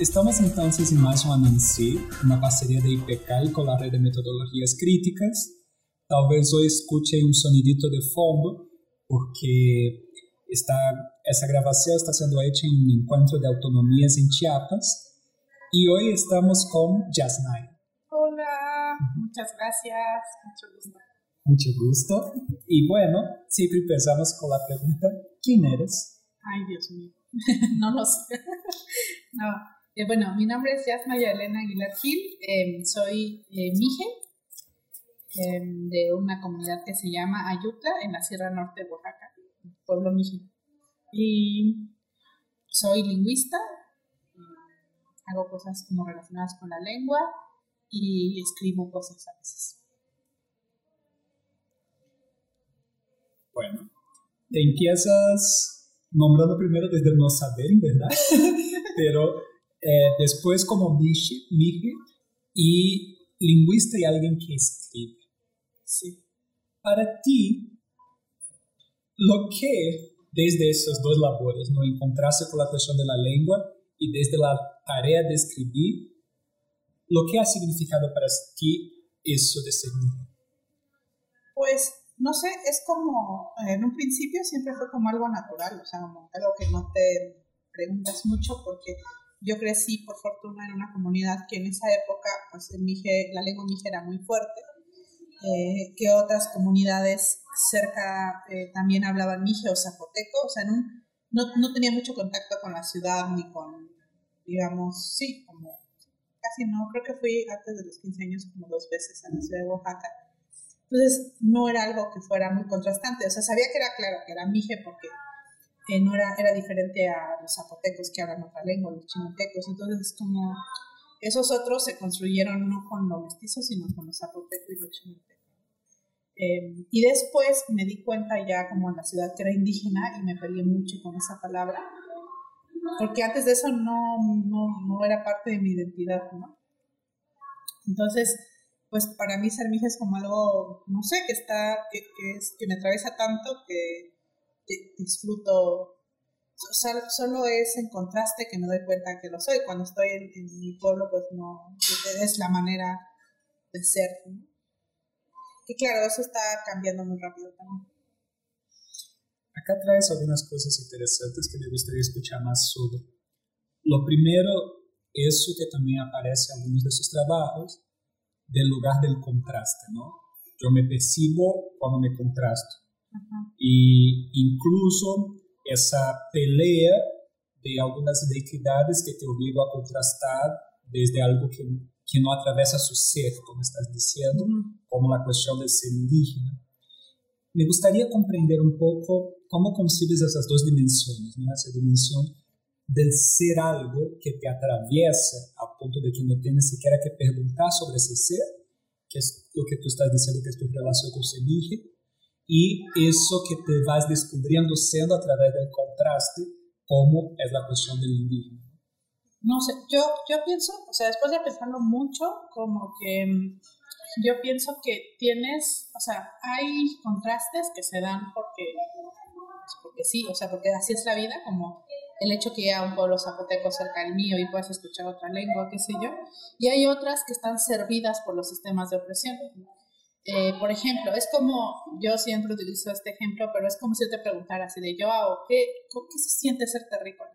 Estamos entonces en mais um Anansi, uma parceria da IPECAL com a rede de metodologias críticas. Talvez hoje escutem um sonidito de fundo, porque está, essa gravação está sendo feita em um encontro de autonomias em Chiapas. E hoje estamos com Jasnay. Hola, muchas gracias, mucho gusto. Mucho gusto. Y bueno, siempre empezamos con la pregunta, ¿quién eres? Ay, Dios mío, no lo sé. no, eh, bueno, mi nombre es Yasmaya Elena Aguilar Gil, eh, soy eh, mije em, de una comunidad que se llama Ayutla en la Sierra Norte de Oaxaca, pueblo mije. Y soy lingüista, hago cosas como relacionadas con la lengua y escribo cosas a veces. Bueno, te empiezas nombrando primero desde no saber, ¿verdad? Pero eh, después como Mije, y lingüista y alguien que escribe. Sí. Para ti, lo que desde esas dos labores, ¿no? encontrarse con la cuestión de la lengua y desde la tarea de escribir, lo que ha significado para ti eso de ser Pues, no sé, es como, en un principio siempre fue como algo natural, o sea, como algo que no te preguntas mucho porque yo crecí, por fortuna, en una comunidad que en esa época, pues en Mije, la lengua mije era muy fuerte, eh, que otras comunidades cerca eh, también hablaban mije o zapoteco, o sea, no, no tenía mucho contacto con la ciudad ni con, digamos, sí, como casi no, creo que fui antes de los 15 años como dos veces a la ciudad de Oaxaca. Entonces, no era algo que fuera muy contrastante, o sea, sabía que era claro que era mije porque no era, era diferente a los zapotecos que hablan otra lengua, los chinotecos. Entonces, como esos otros se construyeron no con los mestizos, sino con los zapotecos y los chinotecos. Em, y después me di cuenta ya como en la ciudad que era indígena y me peleé mucho con esa palabra, porque antes de eso no, no, no era parte de mi identidad, ¿no? Entonces, pues para mí ser mija es como algo, no sé, que está, que, que, es, que me atraviesa tanto que disfruto. solo es en contraste que me doy cuenta que lo soy. Cuando estoy en, mi pueblo, pues no, es la manera de ser. Y claro, eso está cambiando muy rápido también. Acá traes algunas cosas interesantes que me gustaría escuchar más sobre. Lo primero, eso que también aparece en algunos de sus trabajos, del lugar del contraste, ¿no? Yo me percibo cuando me contrasto. Y incluso esa pelea de algunas identidades que te obligan a contrastar desde algo que, que no atraviesa su ser, como estás diciendo, como la cuestión del ser indígena. Me gustaría comprender un poco cómo concibes esas dos dimensiones, ¿no? esa dimensión del ser algo que te atraviesa a punto de que no tienes siquiera que preguntar sobre ese ser, que es lo que tú estás diciendo que es tu relación con el indígena, y eso que te vas descubriendo siendo a través del contraste, como es la cuestión del indígena. No sé, yo, yo pienso, o sea, después de pensarlo mucho, como que mm, yo pienso que tienes, o sea, hay contrastes que se dan porque, pues, porque sí, o sea, porque así es la vida, como el hecho que haya un pueblo zapoteco cerca del mío y puedas escuchar otra lengua, qué sé yo, y hay otras que están servidas por los sistemas de opresión. Eh, por ejemplo, es como, yo siempre utilizo este ejemplo, pero es como si yo te preguntara así de, yo hago, ¿qué, ¿qué se siente ser terrícola?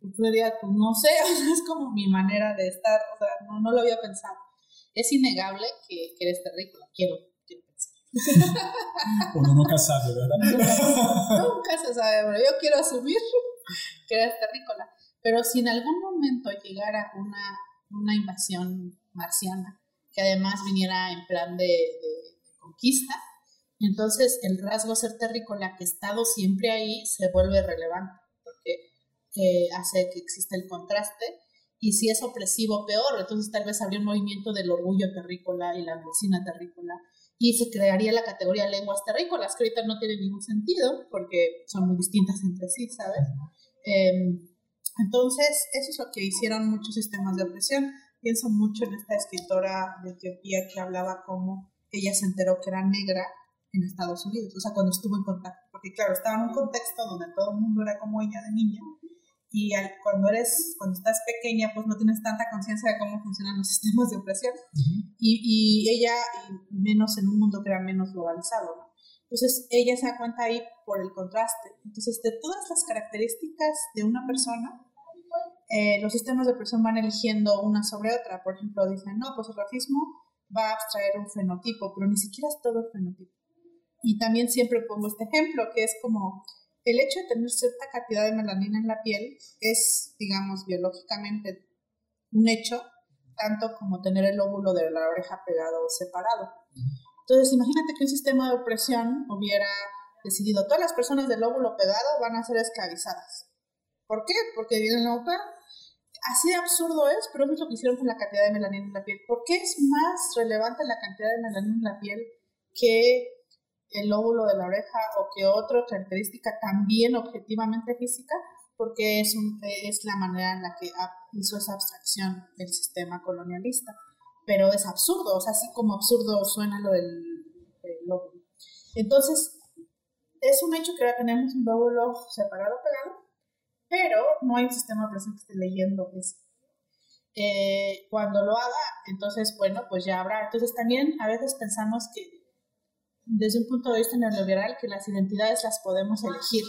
Y tú dirías, pues no sé, es como mi manera de estar, o sea, no, no lo había pensado. es innegable que, que eres terrícola, quiero, quiero pensar. Uno nunca sabe, ¿verdad? nunca se sabe, pero yo quiero asumir que eres terrícola. Pero si en algún momento llegara una, una invasión marciana, que además viniera en plan de, de conquista, entonces el rasgo ser terrícola que ha estado siempre ahí se vuelve relevante, porque eh, hace que exista el contraste y si es opresivo, peor. Entonces tal vez habría un movimiento del orgullo terrícola y la medicina terrícola y se crearía la categoría lenguas terrícolas, que ahorita no tiene ningún sentido porque son muy distintas entre sí, ¿sabes? Em, entonces, eso es lo que hicieron muchos sistemas de opresión. Pienso mucho en esta escritora de Etiopía que hablaba cómo ella se enteró que era negra en Estados Unidos, o sea, cuando estuvo en contacto, porque claro, estaba en un contexto donde todo el mundo era como ella de niña, y cuando eres, cuando estás pequeña, pues no tienes tanta conciencia de cómo funcionan los sistemas de opresión, y, y, ella, menos en un mundo que era menos globalizado, ¿no? Entonces, ella se da cuenta ahí por el contraste. Entonces, de todas las características de una persona, eh, los sistemas de opresión van eligiendo una sobre otra. Por ejemplo, dicen, no, pues el racismo va a abstraer un fenotipo, pero ni siquiera es todo el fenotipo. Y también siempre pongo este ejemplo, que es como el hecho de tener cierta cantidad de melanina en la piel es, digamos, biológicamente un hecho, tanto como tener el óvulo de la oreja pegado o separado. Entonces, imagínate que un sistema de opresión hubiera decidido todas las personas del óvulo pegado van a ser esclavizadas. ¿Por qué? Porque vienen a. Así de absurdo es, pero es lo que hicieron con la cantidad de melanina en la piel. ¿Por qué es más relevante la cantidad de melanina en la piel que el lóbulo de la oreja o que otra característica también objetivamente física, porque es, es la manera en la que hizo esa abstracción el sistema colonialista. Pero es absurdo, o sea, así como absurdo suena lo del, lóbulo. Entonces, es un hecho que ahora tenemos un lóbulo separado, pegado, pero no hay un sistema presente que esté leyendo eso. Eh, cuando lo haga, entonces, bueno, pues ya habrá. Entonces, también a veces pensamos que desde un punto de vista neoliberal que las identidades las podemos elegir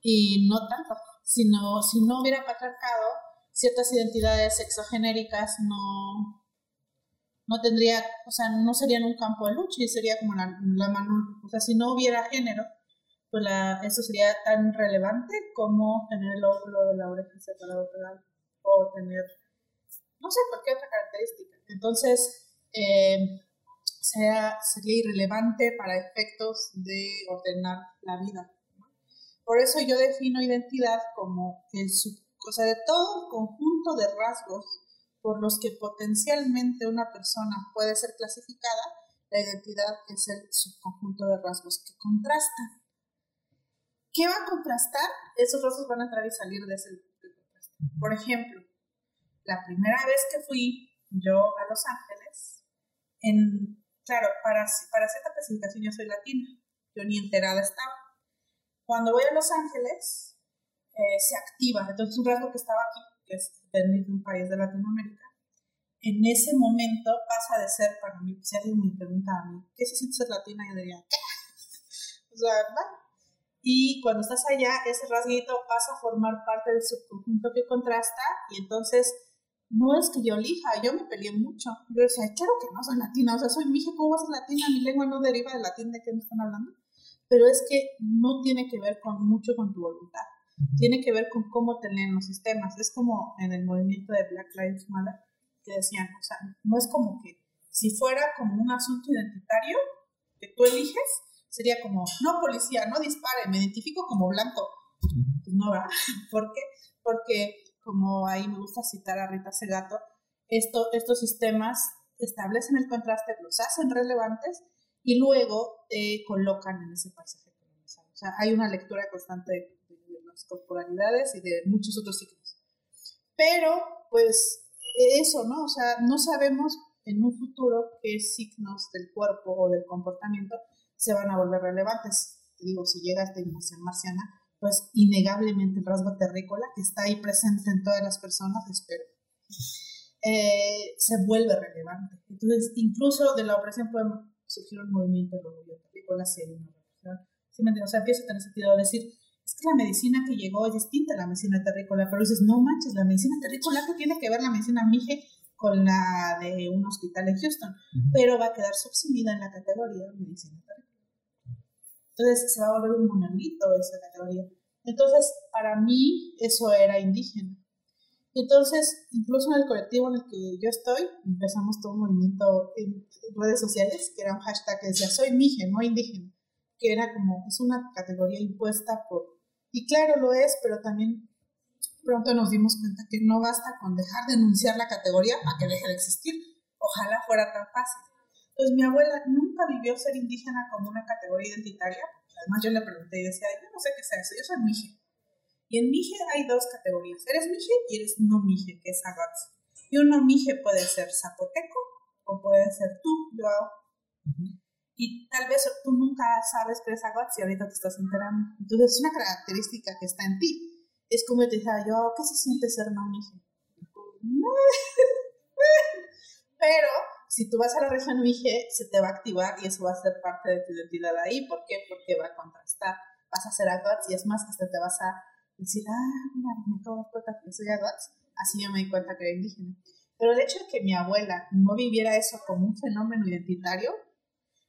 y no tanto. Si no, si no hubiera patriarcado, ciertas identidades sexogenéricas no, no tendría, o sea, no serían un campo de lucha y sería como la, la mano, o sea, si no hubiera género, pues la, eso sería tan relevante como tener el óvulo de la oreja separado o tener, no sé, cualquier otra característica. Entonces, eh, sea, sería irrelevante para efectos de ordenar la vida. Por eso yo defino identidad como el o sea, de todo el conjunto de rasgos por los que potencialmente una persona puede ser clasificada, la identidad es el subconjunto de rasgos que contrastan. ¿Qué va a contrastar? Esos rasgos van a entrar y salir de ese contraste. Por ejemplo, la primera vez que fui yo a Los Ángeles, en Claro, para, para cierta clasificación yo soy latina, yo ni enterada estaba. Cuando voy a Los Ángeles, eh, se activa, entonces un rasgo que estaba aquí, que es de un país de Latinoamérica, en ese momento pasa de ser para mí, si alguien me pregunta a mí, ¿qué se siente ser latina? Yo diría, ¿qué? o sea, ¿no? Y cuando estás allá, ese rasguito pasa a formar parte del subconjunto que contrasta y entonces no es que yo elija, yo me peleé mucho. Yo decía, claro que no soy latina, o sea, soy mija, ¿cómo vas a ser latina? Mi lengua no deriva del latín de qué me están hablando. Pero es que no tiene que ver con mucho con tu voluntad, tiene que ver con cómo te leen los sistemas. Es como en el movimiento de Black Lives Matter que decían, o sea, no es como que si fuera como un asunto identitario que tú eliges, sería como, no policía, no dispare, me identifico como blanco. Pues no, va ¿Por qué? Porque como ahí me gusta citar a Rita Segato, esto, estos sistemas establecen el contraste, los hacen relevantes y luego te colocan en ese paisaje colonizado. O sea, hay una lectura constante de, las corporalidades y de muchos otros ciclos. Pero, pues, eso, ¿no? O sea, no sabemos en un futuro qué signos del cuerpo o del comportamiento se van a volver relevantes. Te digo, si llega esta invasión marciana, pues innegablemente el rasgo terrícola, que está ahí presente en todas las personas, espero, eh, se vuelve relevante. Entonces, incluso de la opresión puede surgir un movimiento de orgullo terrícola si hay una represión. O sea, empieza a tener sentido decir, es que la medicina que llegó es distinta a la medicina terrícola, pero dices, no manches, la medicina terrícola, ¿qué tiene que ver la medicina mije con la de un hospital en Houston, pero va a quedar subsumida en la categoría medicina Entonces se va a volver un monolito esa categoría. Entonces, para mí eso era indígena. Entonces, incluso en el colectivo en el que yo estoy, empezamos todo un movimiento en redes sociales, que era un hashtag que decía, soy mije, no indígena, que era como, es una categoría impuesta por... Y claro, lo es, pero también pronto nos dimos cuenta que no basta con dejar de enunciar la categoría para que deje de existir. Ojalá fuera tan fácil. Entonces, mi abuela nunca vivió ser indígena como una categoría identitaria. Además, yo le pregunté y decía, yo no sé qué sea eso, yo soy mije. Y en Mije hay dos categorías. Eres Mije y eres no Mije, que es Agats. Y un no Mije puede ser zapoteco o puede ser tú, yo Y tal vez tú nunca sabes que eres Agats y ahorita te estás enterando. Entonces es una característica que está en ti. Es como te decía yo, ¿qué se siente ser no Mije? Pero si tú vas a la región Mije, se te va a activar y eso va a ser parte de tu identidad ahí. ¿Por qué? Porque va a contrastar. Vas a ser Agats y es más, hasta te vas a decir, ah, mira, me acabo de cuenta que soy Aguats, así yo me di cuenta que era indígena. Pero el hecho de que mi abuela no viviera eso como un fenómeno identitario,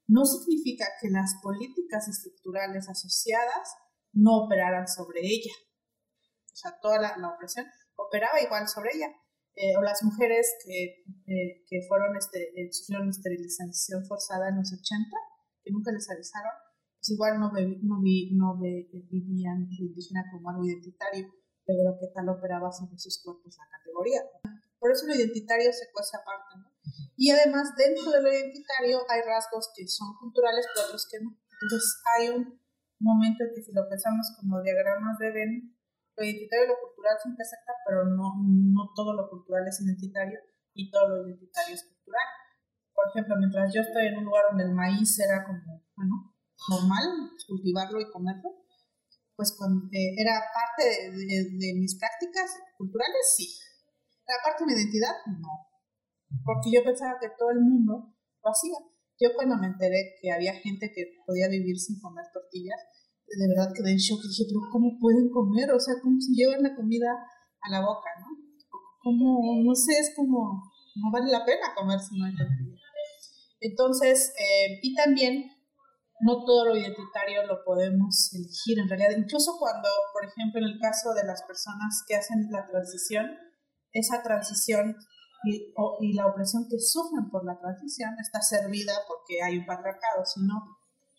no significa que las políticas estructurales asociadas no operaran sobre ella. O sea, toda la, opresión operaba igual sobre ella. Eh, o las mujeres que, eh, que fueron, este, eh, sufrieron esterilización forzada en los 80, que nunca les avisaron, pues igual no, no, vi, no vivían indígena como algo identitario, pero que tal operaba sobre sus cuerpos la categoría. Por eso lo identitario se cuece aparte, ¿no? Y además, dentro de lo identitario hay rasgos que son culturales, pero otros que no. Entonces, hay un momento en que si lo pensamos como diagramas de Venn, lo identitario y lo cultural se intersectan, pero no, no todo lo cultural es identitario y todo lo identitario es cultural. Por ejemplo, mientras yo estoy en un lugar donde el maíz era como, bueno, normal, cultivarlo y comerlo, pues cuando, eh, era parte de, mis prácticas culturales, sí. ¿Era parte de mi identidad? No. Porque yo pensaba que todo el mundo lo hacía. Yo cuando me enteré que había gente que podía vivir sin comer tortillas, de verdad quedé en shock y dije, pero ¿cómo pueden comer? O sea, ¿cómo se llevan la comida a la boca, no? Como, no sé, es como, no vale la pena comer si no hay tortillas. Entonces, eh, y también no todo lo identitario lo podemos elegir en realidad. Incluso cuando, por ejemplo, en el caso de las personas que hacen la transición, esa transición y, la opresión que sufren por la transición está servida porque hay un patriarcado, si no,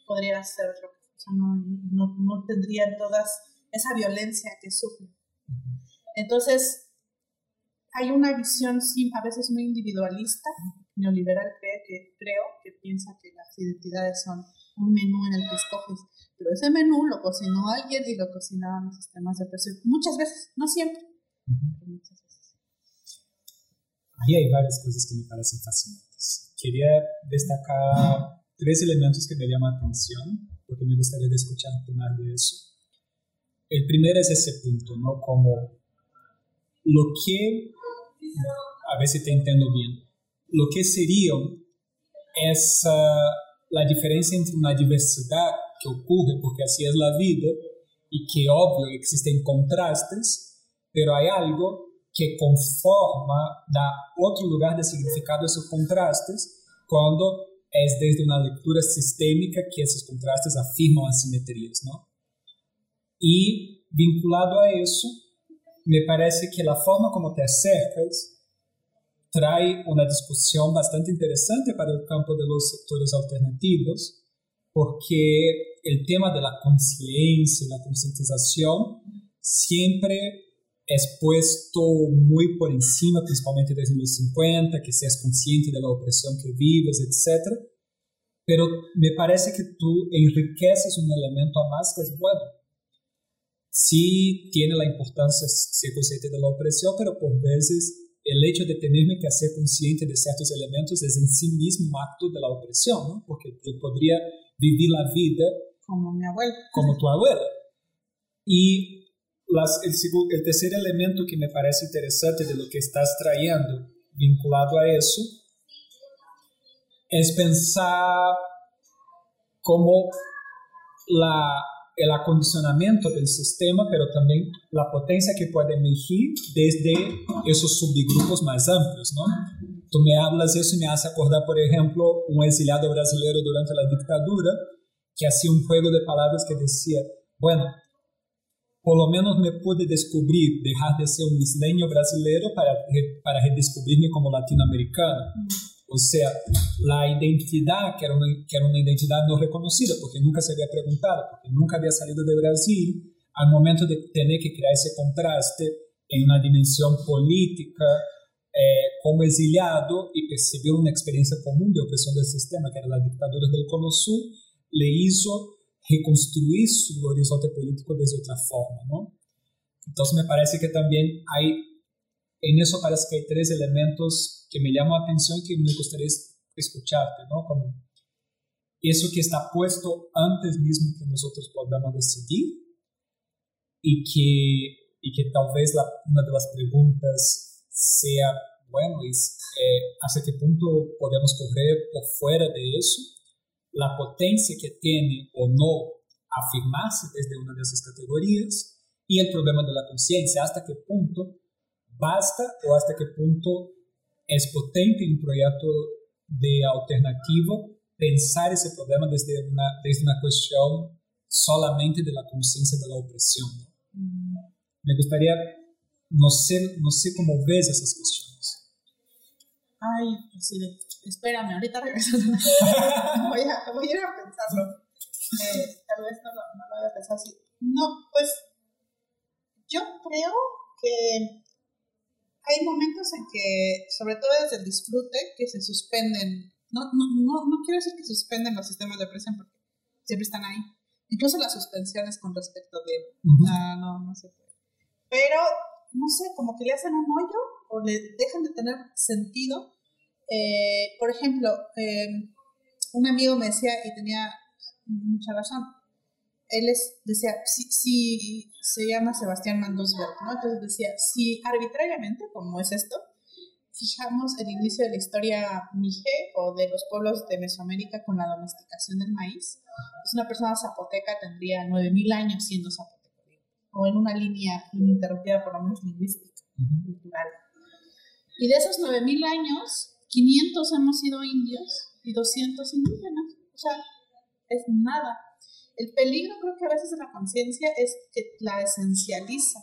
podría ser, o sea, no, no, no tendrían todas esa violencia que sufren. Entonces, hay una visión sí, a veces muy individualista, neoliberal creo que, creo que piensa que las identidades son un menú en el que escoges, pero ese menú lo cocinó alguien y lo cocinaban los sistemas de presión. Muchas veces, no siempre, muchas veces. Ahí hay varias cosas que me parecen fascinantes. Quería destacar tres elementos que me llaman la atención, porque me gustaría escuchar más de eso. El primero es ese punto, ¿no? Como lo que, a ver si te entiendo bien, lo que sería esa la diferencia entre una diversidad que ocurre, porque así es la vida, y que obvio existen contrastes, pero hay algo que conforma, da otro lugar de significado a esos contrastes, cuando es desde una lectura sistémica que esos contrastes afirman asimetrías, ¿no? Y vinculado a eso, me parece que la forma como te acercas trae una discusión bastante interesante para el campo de los sectores alternativos, porque el tema de la conciencia, la concientización, siempre es puesto muy por encima, principalmente desde los 50, que seas consciente de la opresión que vives, etc. Pero me parece que tú enriqueces un elemento a más que es bueno. Sí tiene la importancia ser consciente de la opresión, pero por veces el hecho de tenerme que hacer consciente de ciertos elementos es en sí mismo un acto de la opresión, ¿no? Porque yo podría vivir la vida como mi abuela. Como tu abuela. Y las, el, el tercer elemento que me parece interesante de lo que estás trayendo vinculado a eso es pensar cómo la el acondicionamiento del sistema, pero también la potencia que puede emergir desde esos subgrupos más amplios, ¿no? Tú me hablas de eso y me hace acordar, por ejemplo, un exiliado brasileño durante la dictadura que hacía un juego de palabras que decía, bueno, por lo menos me pude descubrir, dejar de ser un isleño brasileño para, para redescubrirme como latinoamericano. O sea, la identidad, que era, una, que era una identidad no reconocida, porque nunca se había preguntado, porque nunca había salido de Brasil, al momento de tener que crear ese contraste en una dimensión política, eh, como exiliado y percibir una experiencia común de opresión del sistema, que era la dictadura del Cono Sur, le hizo reconstruir su horizonte político desde otra forma, ¿no? Entonces me parece que también hay en eso parece que hay tres elementos que me llaman la atención y que me gustaría escucharte, ¿no? Como eso que está puesto antes mismo que nosotros podamos decidir y que, y que tal vez la, una de las preguntas sea, bueno, es, eh, ¿hasta qué punto podemos correr por fuera de eso? La potencia que tiene o no afirmarse desde una de esas categorías y el problema de la conciencia, hasta qué punto basta o hasta qué punto es potente un proyecto de alternativo pensar ese problema desde una, desde una cuestión solamente de la conciencia de la opresión. Me gustaría, no sé, no sé cómo ves esas cuestiones. Ay, sí, espérame, ahorita regreso. voy, a, voy a ir a pensarlo. Eh, tal vez no no lo había pensado así. No, pues yo creo que hay momentos en que, sobre todo desde el disfrute, que se suspenden, no, no, no, no quiero decir que suspenden los sistemas de presión porque siempre están ahí, incluso las suspensiones con respecto de, ah, no, no se puede. Pero, no sé, como que le hacen un hoyo o le dejan de tener sentido. Eh, por ejemplo, eh, un amigo me decía, y tenía mucha razón, él es, decía, si, se llama Sebastián Mandosberg, ¿no? Entonces decía, si arbitrariamente, como es esto, fijamos el inicio de la historia mije o de los pueblos de Mesoamérica con la domesticación del maíz, pues una persona zapoteca tendría 9.000 años siendo zapoteco, o en una línea ininterrumpida por lo menos lingüística, cultural. Y de esos 9.000 años, 500 hemos sido indios y 200 indígenas. O sea, es nada. El peligro creo que a veces de la conciencia es que la esencializa,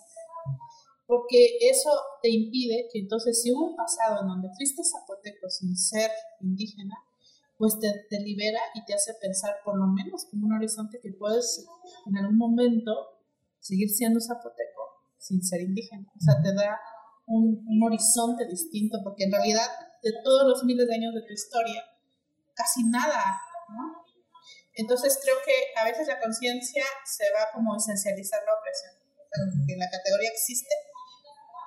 porque eso te impide que entonces si hubo un pasado en donde fuiste zapoteco sin ser indígena, pues te, te, libera y te hace pensar por lo menos como un horizonte que puedes en algún momento seguir siendo zapoteco sin ser indígena. O sea, te da un, horizonte distinto, porque en realidad de todos los miles de años de tu historia, casi nada, ¿no? Entonces creo que a veces la conciencia se va como esencializar la opresión, que la categoría existe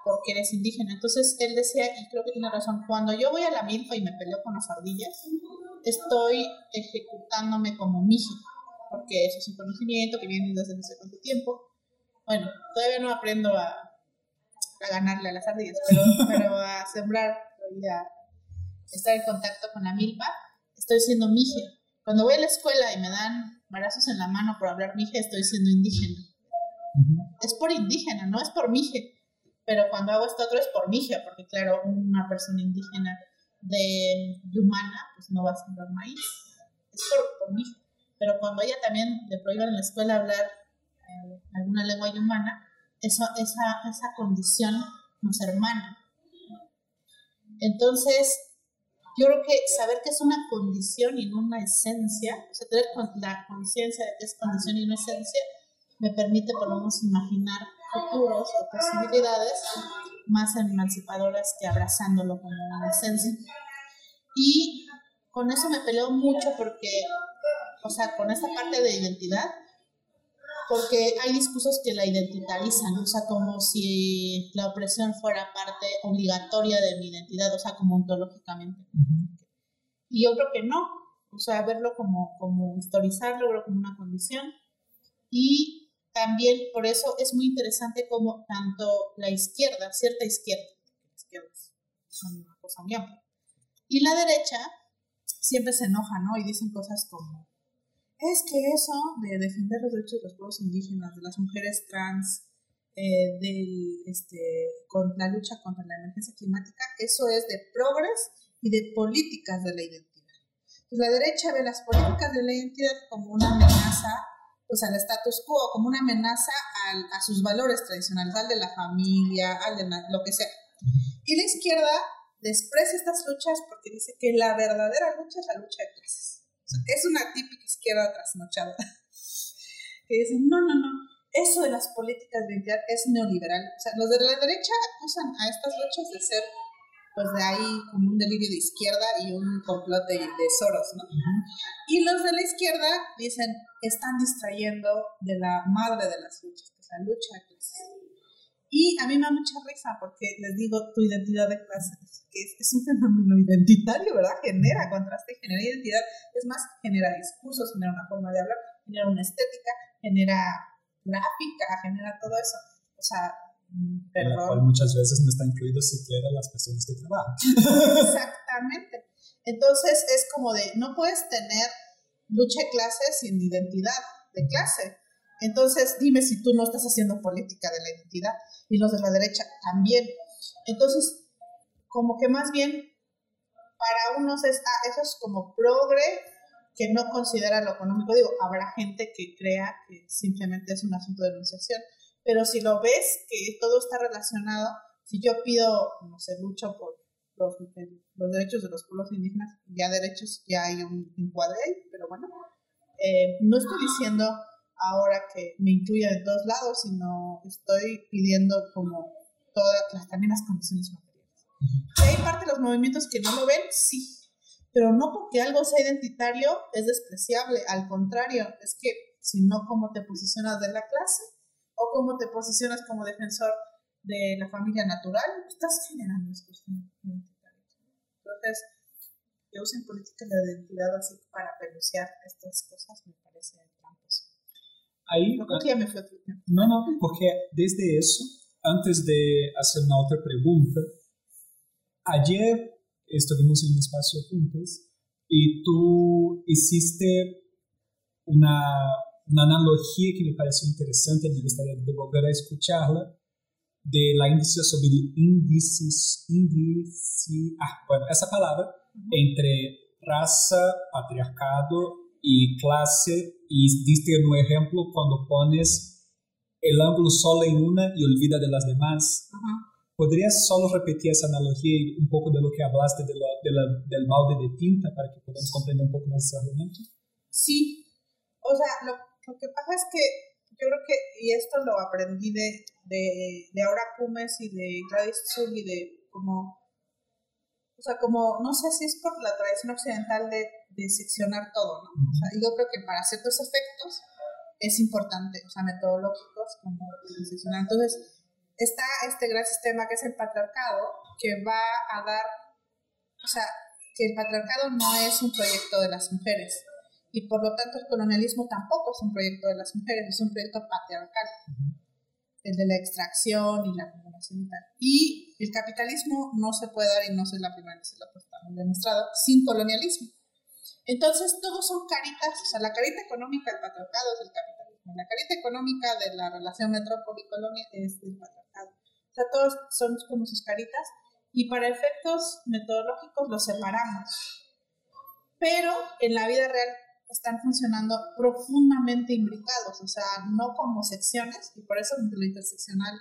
porque eres indígena. Entonces él decía, y creo que tiene razón, cuando yo voy a la milpa y me peleo con las ardillas, estoy ejecutándome como miji, porque eso es un conocimiento que viene desde no sé cuánto tiempo. Bueno, todavía no aprendo a, a ganarle a las ardillas, pero, pero a sembrar y a estar en contacto con la milpa, estoy siendo mije cuando voy a la escuela y me dan brazos en la mano por hablar mije, estoy siendo indígena. Es por indígena, no es por mije. Pero cuando hago esto otro es por mije, porque claro, una persona indígena de Yumana pues no va a sembrar maíz. Es por, mije. Pero cuando ella también le prohíban en la escuela hablar eh, alguna lengua yumana, eso, esa, esa condición nos hermana. Entonces, yo creo que saber que es una condición y no una esencia, o sea, tener la conciencia de que es condición y no esencia, me permite por lo menos imaginar futuros o posibilidades más emancipadoras que abrazándolo como una esencia. Y con eso me peleo mucho porque, o sea, con esta parte de identidad, porque hay discursos que la identitarizan, o sea, como si la opresión fuera parte obligatoria de mi identidad, o sea, como ontológicamente. Y yo creo que no, o sea, verlo como, como historizarlo, verlo como una condición. Y también por eso es muy interesante como tanto la izquierda, cierta izquierda, es una cosa muy amplia, y la derecha siempre se enoja, ¿no? Y dicen cosas como es que eso de defender los derechos de los pueblos indígenas, de las mujeres trans, eh, del, este, con la lucha contra la emergencia climática, eso es de progres y de políticas de la identidad. Pues la derecha ve las políticas de la identidad como una amenaza pues, al status quo, como una amenaza a sus valores tradicionales, al de la familia, al de lo que sea. Y la izquierda desprecia estas luchas porque dice que la verdadera lucha es la lucha de clases. Es una típica izquierda trasnochada. que dicen, no, no, no, eso de las políticas de identidad es neoliberal. O sea, los de la derecha acusan a estas luchas de ser, pues de ahí como un delirio de izquierda y un complot de, de Soros, ¿no? Y los de la izquierda dicen, están distrayendo de la madre de las luchas, que es la lucha de clases. Y a mí me da mucha risa porque les digo, tu identidad de clase, que es, es, un fenómeno identitario, ¿verdad? Genera contraste, genera identidad, es más, genera discursos, genera una forma de hablar, genera una estética, genera gráfica, genera todo eso. O sea, mm, perdón. En la cual muchas veces no está incluido siquiera las personas que trabajan. Exactamente. Entonces es como de, no puedes tener lucha de clase sin identidad de clase. Entonces dime si tú no estás haciendo política de la identidad y los de la derecha también. Entonces, como que más bien para unos es, ah, eso es como progre, que no considera lo económico. Digo, habrá gente que crea que simplemente es un asunto de enunciación, pero si lo ves que todo está relacionado, si yo pido, no sé, lucho por los, derechos de los pueblos indígenas, ya derechos, ya hay un encuadre pero bueno, eh, no estoy diciendo ahora que me incluya de todos lados, sino estoy pidiendo como todas las, también las condiciones materiales. ¿Hay parte de los movimientos que no lo ven? Sí, pero no porque algo sea identitario es despreciable, al contrario, es que si no, ¿cómo te posicionas de la clase? ¿O cómo te posicionas como defensor de la familia natural? Estás generando estos identitarios. Entonces, que usen políticas de identidad así para peluciar estas cosas me parece. Ahí, no, ya me fue no, no, porque desde eso, antes de hacer una otra pregunta, ayer estuvimos en un espacio juntos y tú hiciste una, una analogía que me pareció interesante, me gustaría de volver a escucharla, de la índice sobre índices, índice, ah, bueno, esa palabra, entre raza, patriarcado y clase, y diste un ejemplo cuando pones el ángulo solo en una y olvida de las demás. ¿Podrías solo repetir esa analogía y un poco de lo que hablaste de de la, del balde de tinta para que podamos comprender un poco más ese argumento? Sí, o sea, lo, lo, que pasa es que yo creo que, y esto lo aprendí de, de, de Aura Cumes y de Gladys Zul y de como, o sea, como, no sé si es por la tradición occidental de, de seccionar todo, ¿no? O sea, yo creo que para ciertos efectos es importante, o sea, metodológicos, como seccionar. Entonces, está este gran sistema que es el patriarcado, que va a dar, o sea, que el patriarcado no es un proyecto de las mujeres y por lo tanto el colonialismo tampoco es un proyecto de las mujeres, es un proyecto patriarcal, el de la extracción y la acumulación y tal. Y el capitalismo no se puede dar, y no soy la primera vez que lo he demostrado, sin colonialismo. Entonces, todos son caritas, o sea, la carita económica del patriarcado es el capitalismo, la carita económica de la relación metrópoli-colonia es el patriarcado sea, todos son como sus caritas y para efectos metodológicos los separamos. Pero en la vida real están funcionando profundamente imbricados, o sea, no como secciones, y por eso lo interseccional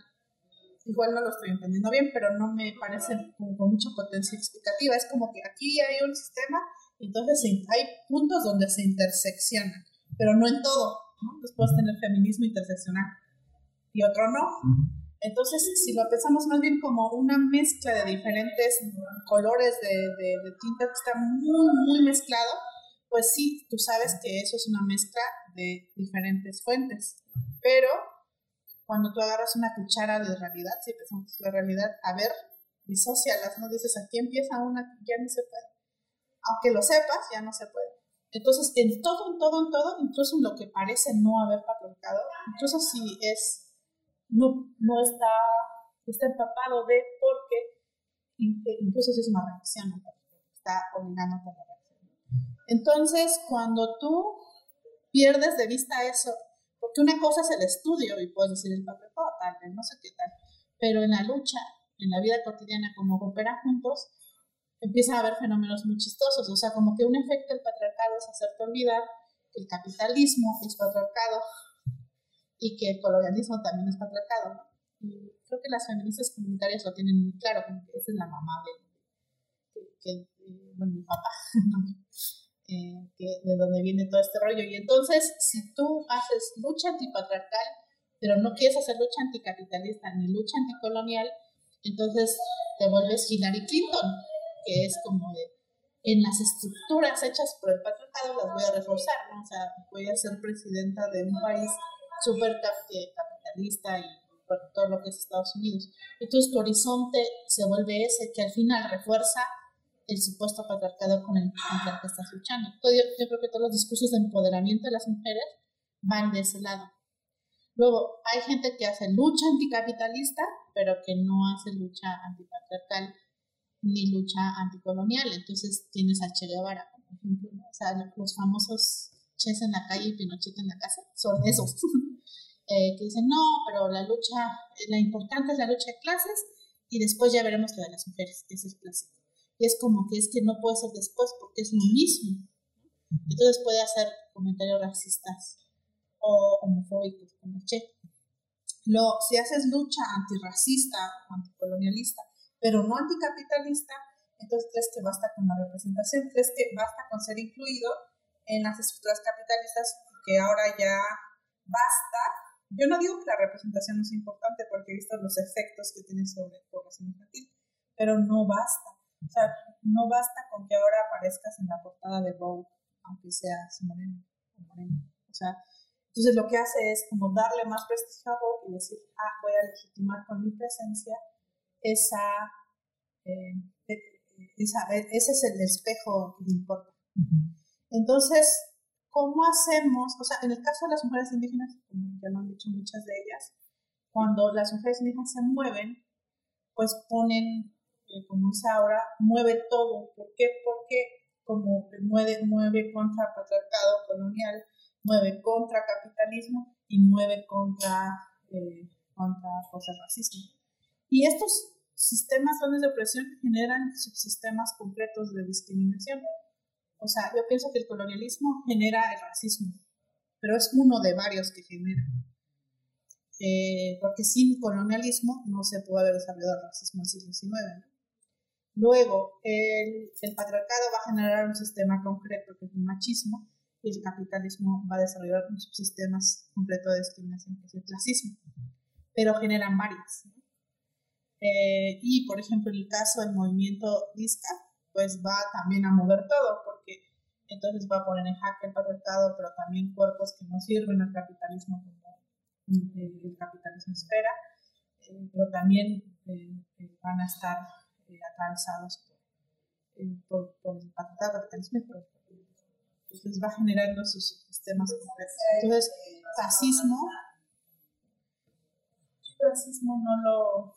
igual no lo estoy entendiendo bien, pero no me parece con, mucha potencia explicativa. Es como que aquí hay un sistema, entonces hay puntos donde se interseccionan, pero no en todo. ¿no? Entonces puedes tener feminismo interseccional y otro no. Entonces, si lo pensamos más bien como una mezcla de diferentes colores de, de, tinta que está muy, muy mezclado, pues sí, tú sabes que eso es una mezcla de diferentes fuentes. Pero cuando tú agarras una cuchara de realidad, si pensamos la realidad, a ver, disocialas, ¿no? Dices, aquí empieza una, ya no se puede. Aunque lo sepas, ya no se puede. Entonces, en todo, en todo, en todo, incluso en lo que parece no haber patriarcado, incluso si es no, no está, está empapado de porque incluso si es una reacción, está obligándote a la reacción. Entonces, cuando tú pierdes de vista eso, porque una cosa es el estudio y puedes decir el papel, oh, tal, no sé qué tal, pero en la lucha, en la vida cotidiana, como operan juntos, empieza a haber fenómenos muy chistosos, o sea, como que un efecto del patriarcado es hacerte olvidar que el capitalismo es patriarcado y que el colonialismo también es patriarcado, Y creo que las feministas comunitarias lo tienen muy claro, como que esa es la mamá de, que, bueno, mi papá, eh, de donde viene todo este rollo. Y entonces, si tú haces lucha antipatriarcal, pero no quieres hacer lucha anticapitalista ni lucha anticolonial, entonces te vuelves Hillary Clinton, que es como de, en las estructuras hechas por el patriarcado las voy a reforzar, ¿no? O sea, voy a ser presidenta de un país súper capitalista y por todo lo que es Estados Unidos. Entonces tu horizonte se vuelve ese que al final refuerza el supuesto patriarcado con el, contra el que estás luchando. Yo, yo creo que todos los discursos de empoderamiento de las mujeres van de ese lado. Luego, hay gente que hace lucha anticapitalista, pero que no hace lucha antipatriarcal ni lucha anticolonial. Entonces tienes a Che Guevara, por ejemplo, o sea, los famosos Ches en la calle y Pinochet en la casa, son esos, eh, que dicen, no, pero la lucha, la importante es la lucha de clases y después ya veremos lo de las mujeres, que es clásico. Y es como que es que no puede ser después porque es lo mismo. Entonces puede hacer comentarios racistas o homofóbicos como Che. Lo, si haces lucha antirracista o anticolonialista, pero no anticapitalista, entonces crees que basta con la representación, crees que basta con ser incluido en las estructuras capitalistas, que ahora ya basta. Yo no digo que la representación no sea importante porque he visto los efectos que tiene sobre la población infantil, pero no basta. O sea, no basta con que ahora aparezcas en la portada de Vogue, aunque seas moreno O sea, entonces lo que hace es como darle más prestigio a Vogue y decir, ah, voy a legitimar con mi presencia esa, eh, esa ese es el espejo que importa. Entonces, ¿cómo hacemos? O sea, en el caso de las mujeres indígenas, como ya lo han dicho muchas de ellas, cuando las mujeres indígenas se mueven, pues ponen como dice ahora, mueve todo. ¿Por qué? Porque como mueve, mueve contra patriarcado colonial, mueve contra capitalismo y mueve contra, eh, contra cosas racismo. Y estos sistemas de opresión generan subsistemas concretos de discriminación. O sea, yo pienso que el colonialismo genera el racismo, pero es uno de varios que genera. Eh, porque sin colonialismo no se puede haber desarrollado el racismo en el siglo XIX. Luego, el, patriarcado va a generar un sistema concreto que es el machismo y el capitalismo va a desarrollar un subsistema completo de discriminación que es el clasismo, pero generan varias. Eh, y, por ejemplo, en el caso del movimiento DISCA, pues va también a mover todo, porque entonces va a poner en jaque el patriarcado, pero también cuerpos que no sirven al capitalismo como el capitalismo espera, eh, pero también eh, van a estar eh, atravesados eh, por, por, el capitalismo entonces va generando sus sistemas complejos. Entonces, fascismo, fascismo no lo,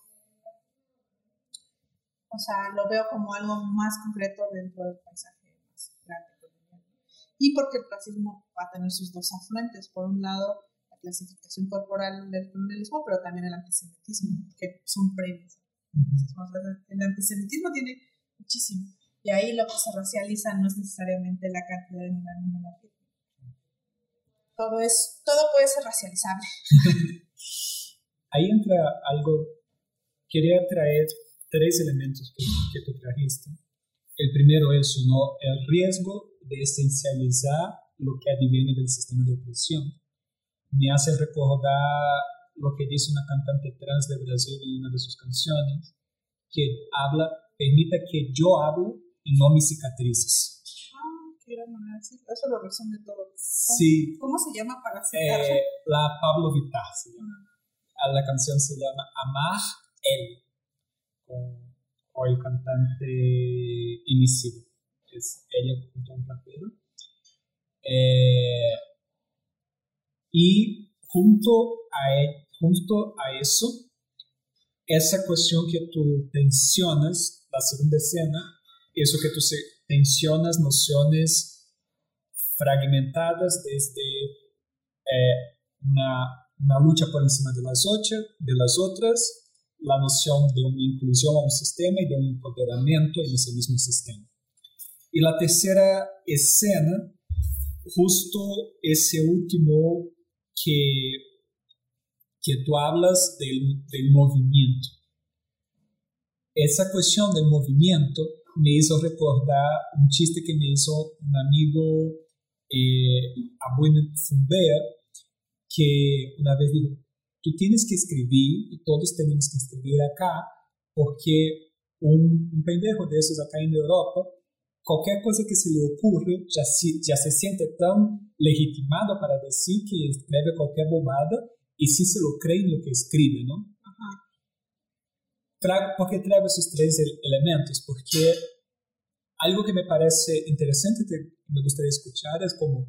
o sea, lo veo como algo más concreto dentro del paisaje más grande. Y porque el racismo va a tener sus dos afluentes. Por un lado, la clasificación corporal del colonialismo, pero también el antisemitismo, que son premios. El antisemitismo tiene muchísimo. Y ahí lo que se racializa no es necesariamente la cantidad de melanina en la piel. Todo, es, todo puede ser racializable. ahí entra algo. Quería traer tres elementos que, que tú trajiste. El primero es ¿no? el riesgo de esencializar lo que adviene del sistema de opresión. Me hace recordar lo que dice una cantante trans de Brasil en una de sus canciones, que habla, permita que yo hable y no mis cicatrices. Ah, qué manera Eso lo resume todo. Sí. ¿Cómo se llama para eh, La Pablo Vittar se llama. Ah. La canción se llama Amar Él, con, el cantante Inicido. Es ella junto a un rapero. Eh, y junto a él, justo a eso, esa cuestión que tú tensionas, la segunda escena, eso que tú tensionas nociones fragmentadas desde eh, una, una, lucha por encima de las, ocho, de las otras, la noción de una inclusión a un sistema y de un empoderamiento en ese mismo sistema. Y la tercera escena, justo ese último que, que tú hablas del, del movimiento. Esa cuestión del movimiento me hizo recordar un chiste que me hizo un amigo eh, Abuelo Fumbea, que una vez dijo, tú tienes que escribir y todos tenemos que escribir acá porque un, un pendejo de esos acá en Europa cualquier cosa que se le ocurre ya, ya se siente tan legitimado para decir que escribe cualquier bobada y si se lo cree en lo que escribe, ¿no? Trago, ¿Por qué traigo esos tres elementos? Porque algo que me parece interesante que me gustaría escuchar es como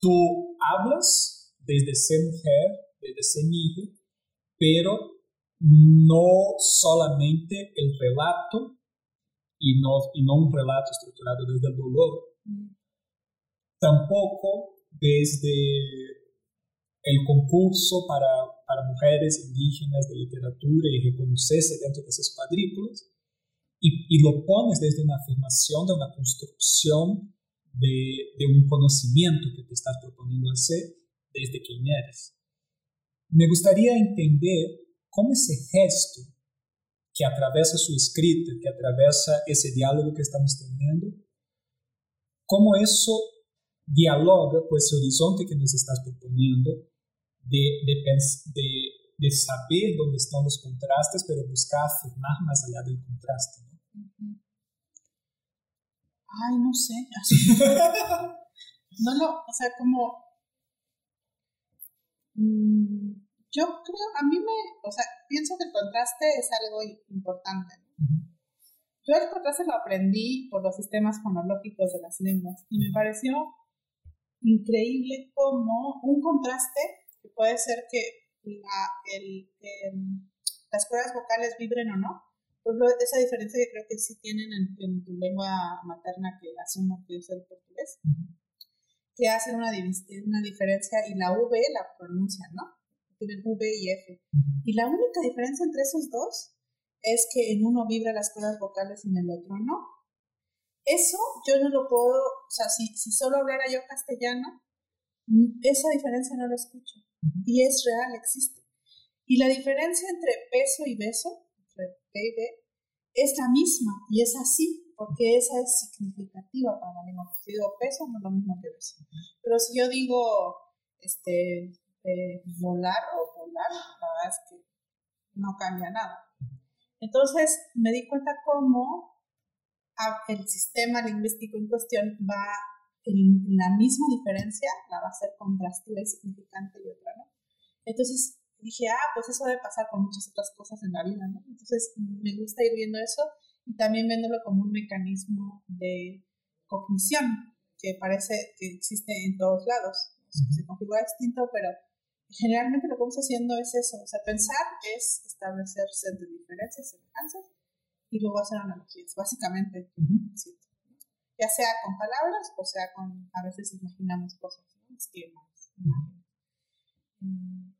tú hablas desde ser mujer, desde ser hija, pero no solamente el relato y no, y no un relato estructurado desde el dolor, tampoco desde el concurso para, para mujeres indígenas de literatura y reconocerse dentro de esos cuadrículos, y, y, lo pones desde una afirmación, de una construcción de, de, un conocimiento que te estás proponiendo hacer desde quién eres. Me gustaría entender cómo ese gesto que atraviesa su escrita, que atraviesa ese diálogo que estamos teniendo, cómo eso dialoga con ese horizonte que nos estás proponiendo de, de, de, de saber dónde están los contrastes, pero buscar afirmar más allá del contraste. ¿no? Ay, no sé. no lo, o sea, como... Yo creo, a mí me, o sea, pienso que el contraste es algo importante. Yo el contraste lo aprendí por los sistemas fonológicos de las lenguas y me pareció increíble como un contraste, que puede ser que la, el, las cuerdas vocales vibren o no, por ejemplo, esa diferencia que creo que sí tienen en, tu lengua materna, que asumo que es el portugués, que hacen una, una diferencia y la V la pronuncian, ¿no? Tienen V y F. Y la única diferencia entre esos dos es que en uno vibra las cuerdas vocales y en el otro no. Eso yo no lo puedo, o sea, si, si solo hablara yo castellano, esa diferencia no la escucho. Y es real, existe. Y la diferencia entre peso y beso, entre P y B, es la misma y es así, porque esa es significativa para la lengua. Si digo peso, no es lo mismo que beso. Pero si yo digo, este, volar o volar, la verdad es que no cambia nada. Entonces me di cuenta cómo el sistema lingüístico en cuestión va en la misma diferencia, la va a ser contrastiva y significante y otra no. Entonces dije, ah, pues eso debe pasar con muchas otras cosas en la vida. Entonces me gusta ir viendo eso y también viéndolo como un mecanismo de cognición que parece que existe en todos lados. Se configura distinto, pero generalmente lo que vamos haciendo es eso, o sea, pensar es establecer de diferencias, semejanzas y luego hacer analogías, básicamente, ya sea con palabras o sea con, a veces imaginamos cosas, ¿no? esquemas, mm.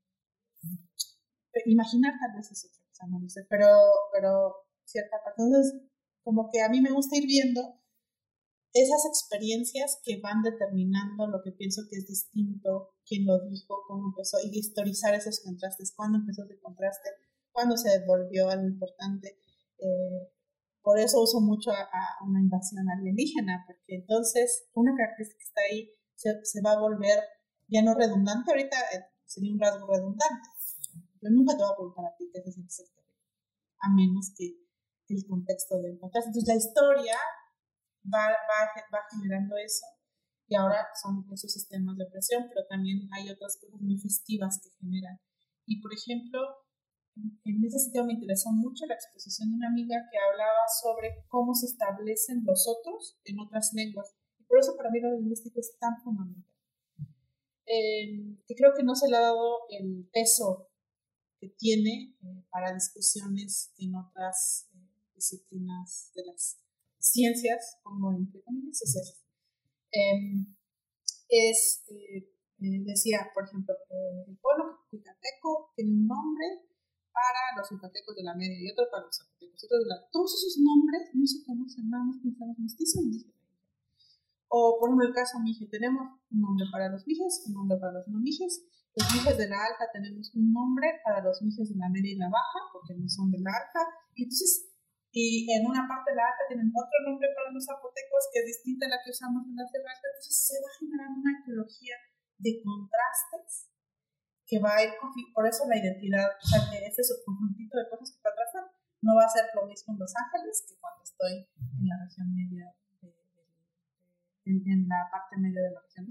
Imaginar tal vez es otra cosa, no lo sé, pero, pero cierta parte. Entonces, como que a mí me gusta ir viendo esas experiencias que van determinando lo que pienso que es distinto, quién lo dijo, cómo empezó, y historizar esos contrastes, cuándo empezó ese contraste, cuándo se devolvió algo importante. Eh, por eso uso mucho a, una invasión alienígena, porque entonces una característica que está ahí se, se va a volver ya no redundante, ahorita eh, sería un rasgo redundante. Yo nunca te voy a preguntar a ti qué se siente a menos que el contexto del contraste. Entonces la historia va, va, va generando eso. Y ahora son esos sistemas de presión, pero también hay otras cosas muy festivas que generan. Y por ejemplo, en ese sentido me interesó mucho la exposición de una amiga que hablaba sobre cómo se establecen los otros en otras lenguas. Y por eso para mí lo lingüístico es tan fundamental. Eh, creo que no se le ha dado el peso que tiene eh, para discusiones en otras eh, disciplinas de las ciencias, como entre comillas, sociales. Em, es, eh, eh, decía, por ejemplo, el pueblo yucateco tiene un nombre para los yucatecos de la media y otro para los zapotecos. Otro de la, todos esos nombres no se conocen, nada más pensamos mestizo indígena. O, por ejemplo, el caso Mije, tenemos un nombre para los Mijes, un nombre para los no Mijes. Los Mijes de la alta tenemos un nombre para los Mijes de la media y la baja, porque no son de la alta. Y entonces, y en una parte de la alta tienen otro nombre para los zapotecos que es distinta a la que usamos en la Sierra Alta. Entonces se va generando una ecología de contrastes que va a ir, por eso la identidad, o sea, que este subconjuntito de cosas que trazar no va a ser lo mismo en Los Ángeles que cuando estoy en la región media en, la parte media de la región.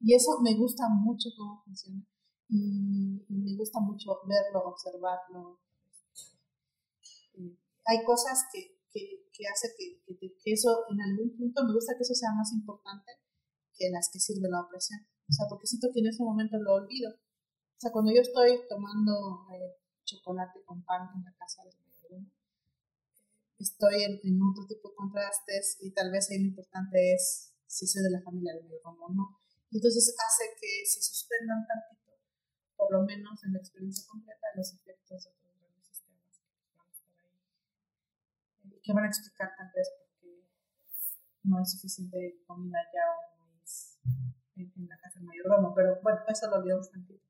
Y eso me gusta mucho cómo funciona. Y, me gusta mucho verlo, observarlo. Hay cosas que, que, que hace que, que, eso, en algún punto, me gusta que eso sea más importante que las que sirve la opresión. O sea, porque siento que en ese momento lo olvido. O sea, cuando yo estoy tomando eh, chocolate con pan en la casa de mi estoy en, otro tipo de contrastes y tal vez ahí lo importante es si soy de la familia del medio o no. Y entonces hace que se suspendan tantito, por lo menos en la experiencia concreta, los efectos de todos los sistemas que van a estar ahí. Y que van a explicar tal vez por qué no hay suficiente comida ya o no es en, la casa del mayordomo. Pero bueno, eso lo olvidamos tantito.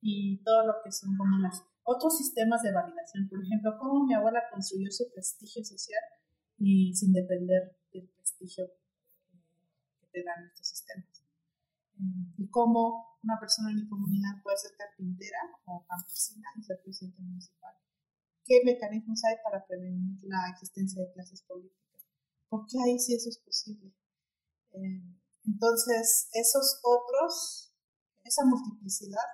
Y todo lo que son como las otros sistemas de validación, por ejemplo, cómo mi abuela construyó su prestigio social y sin depender del prestigio que te dan estos sistemas. Y cómo una persona en mi comunidad puede ser carpintera o campesina y ser presidente municipal. ¿Qué mecanismos hay para prevenir la existencia de clases políticas? ¿Por qué ahí sí eso es posible? Eh, entonces, esos otros, esa multiplicidad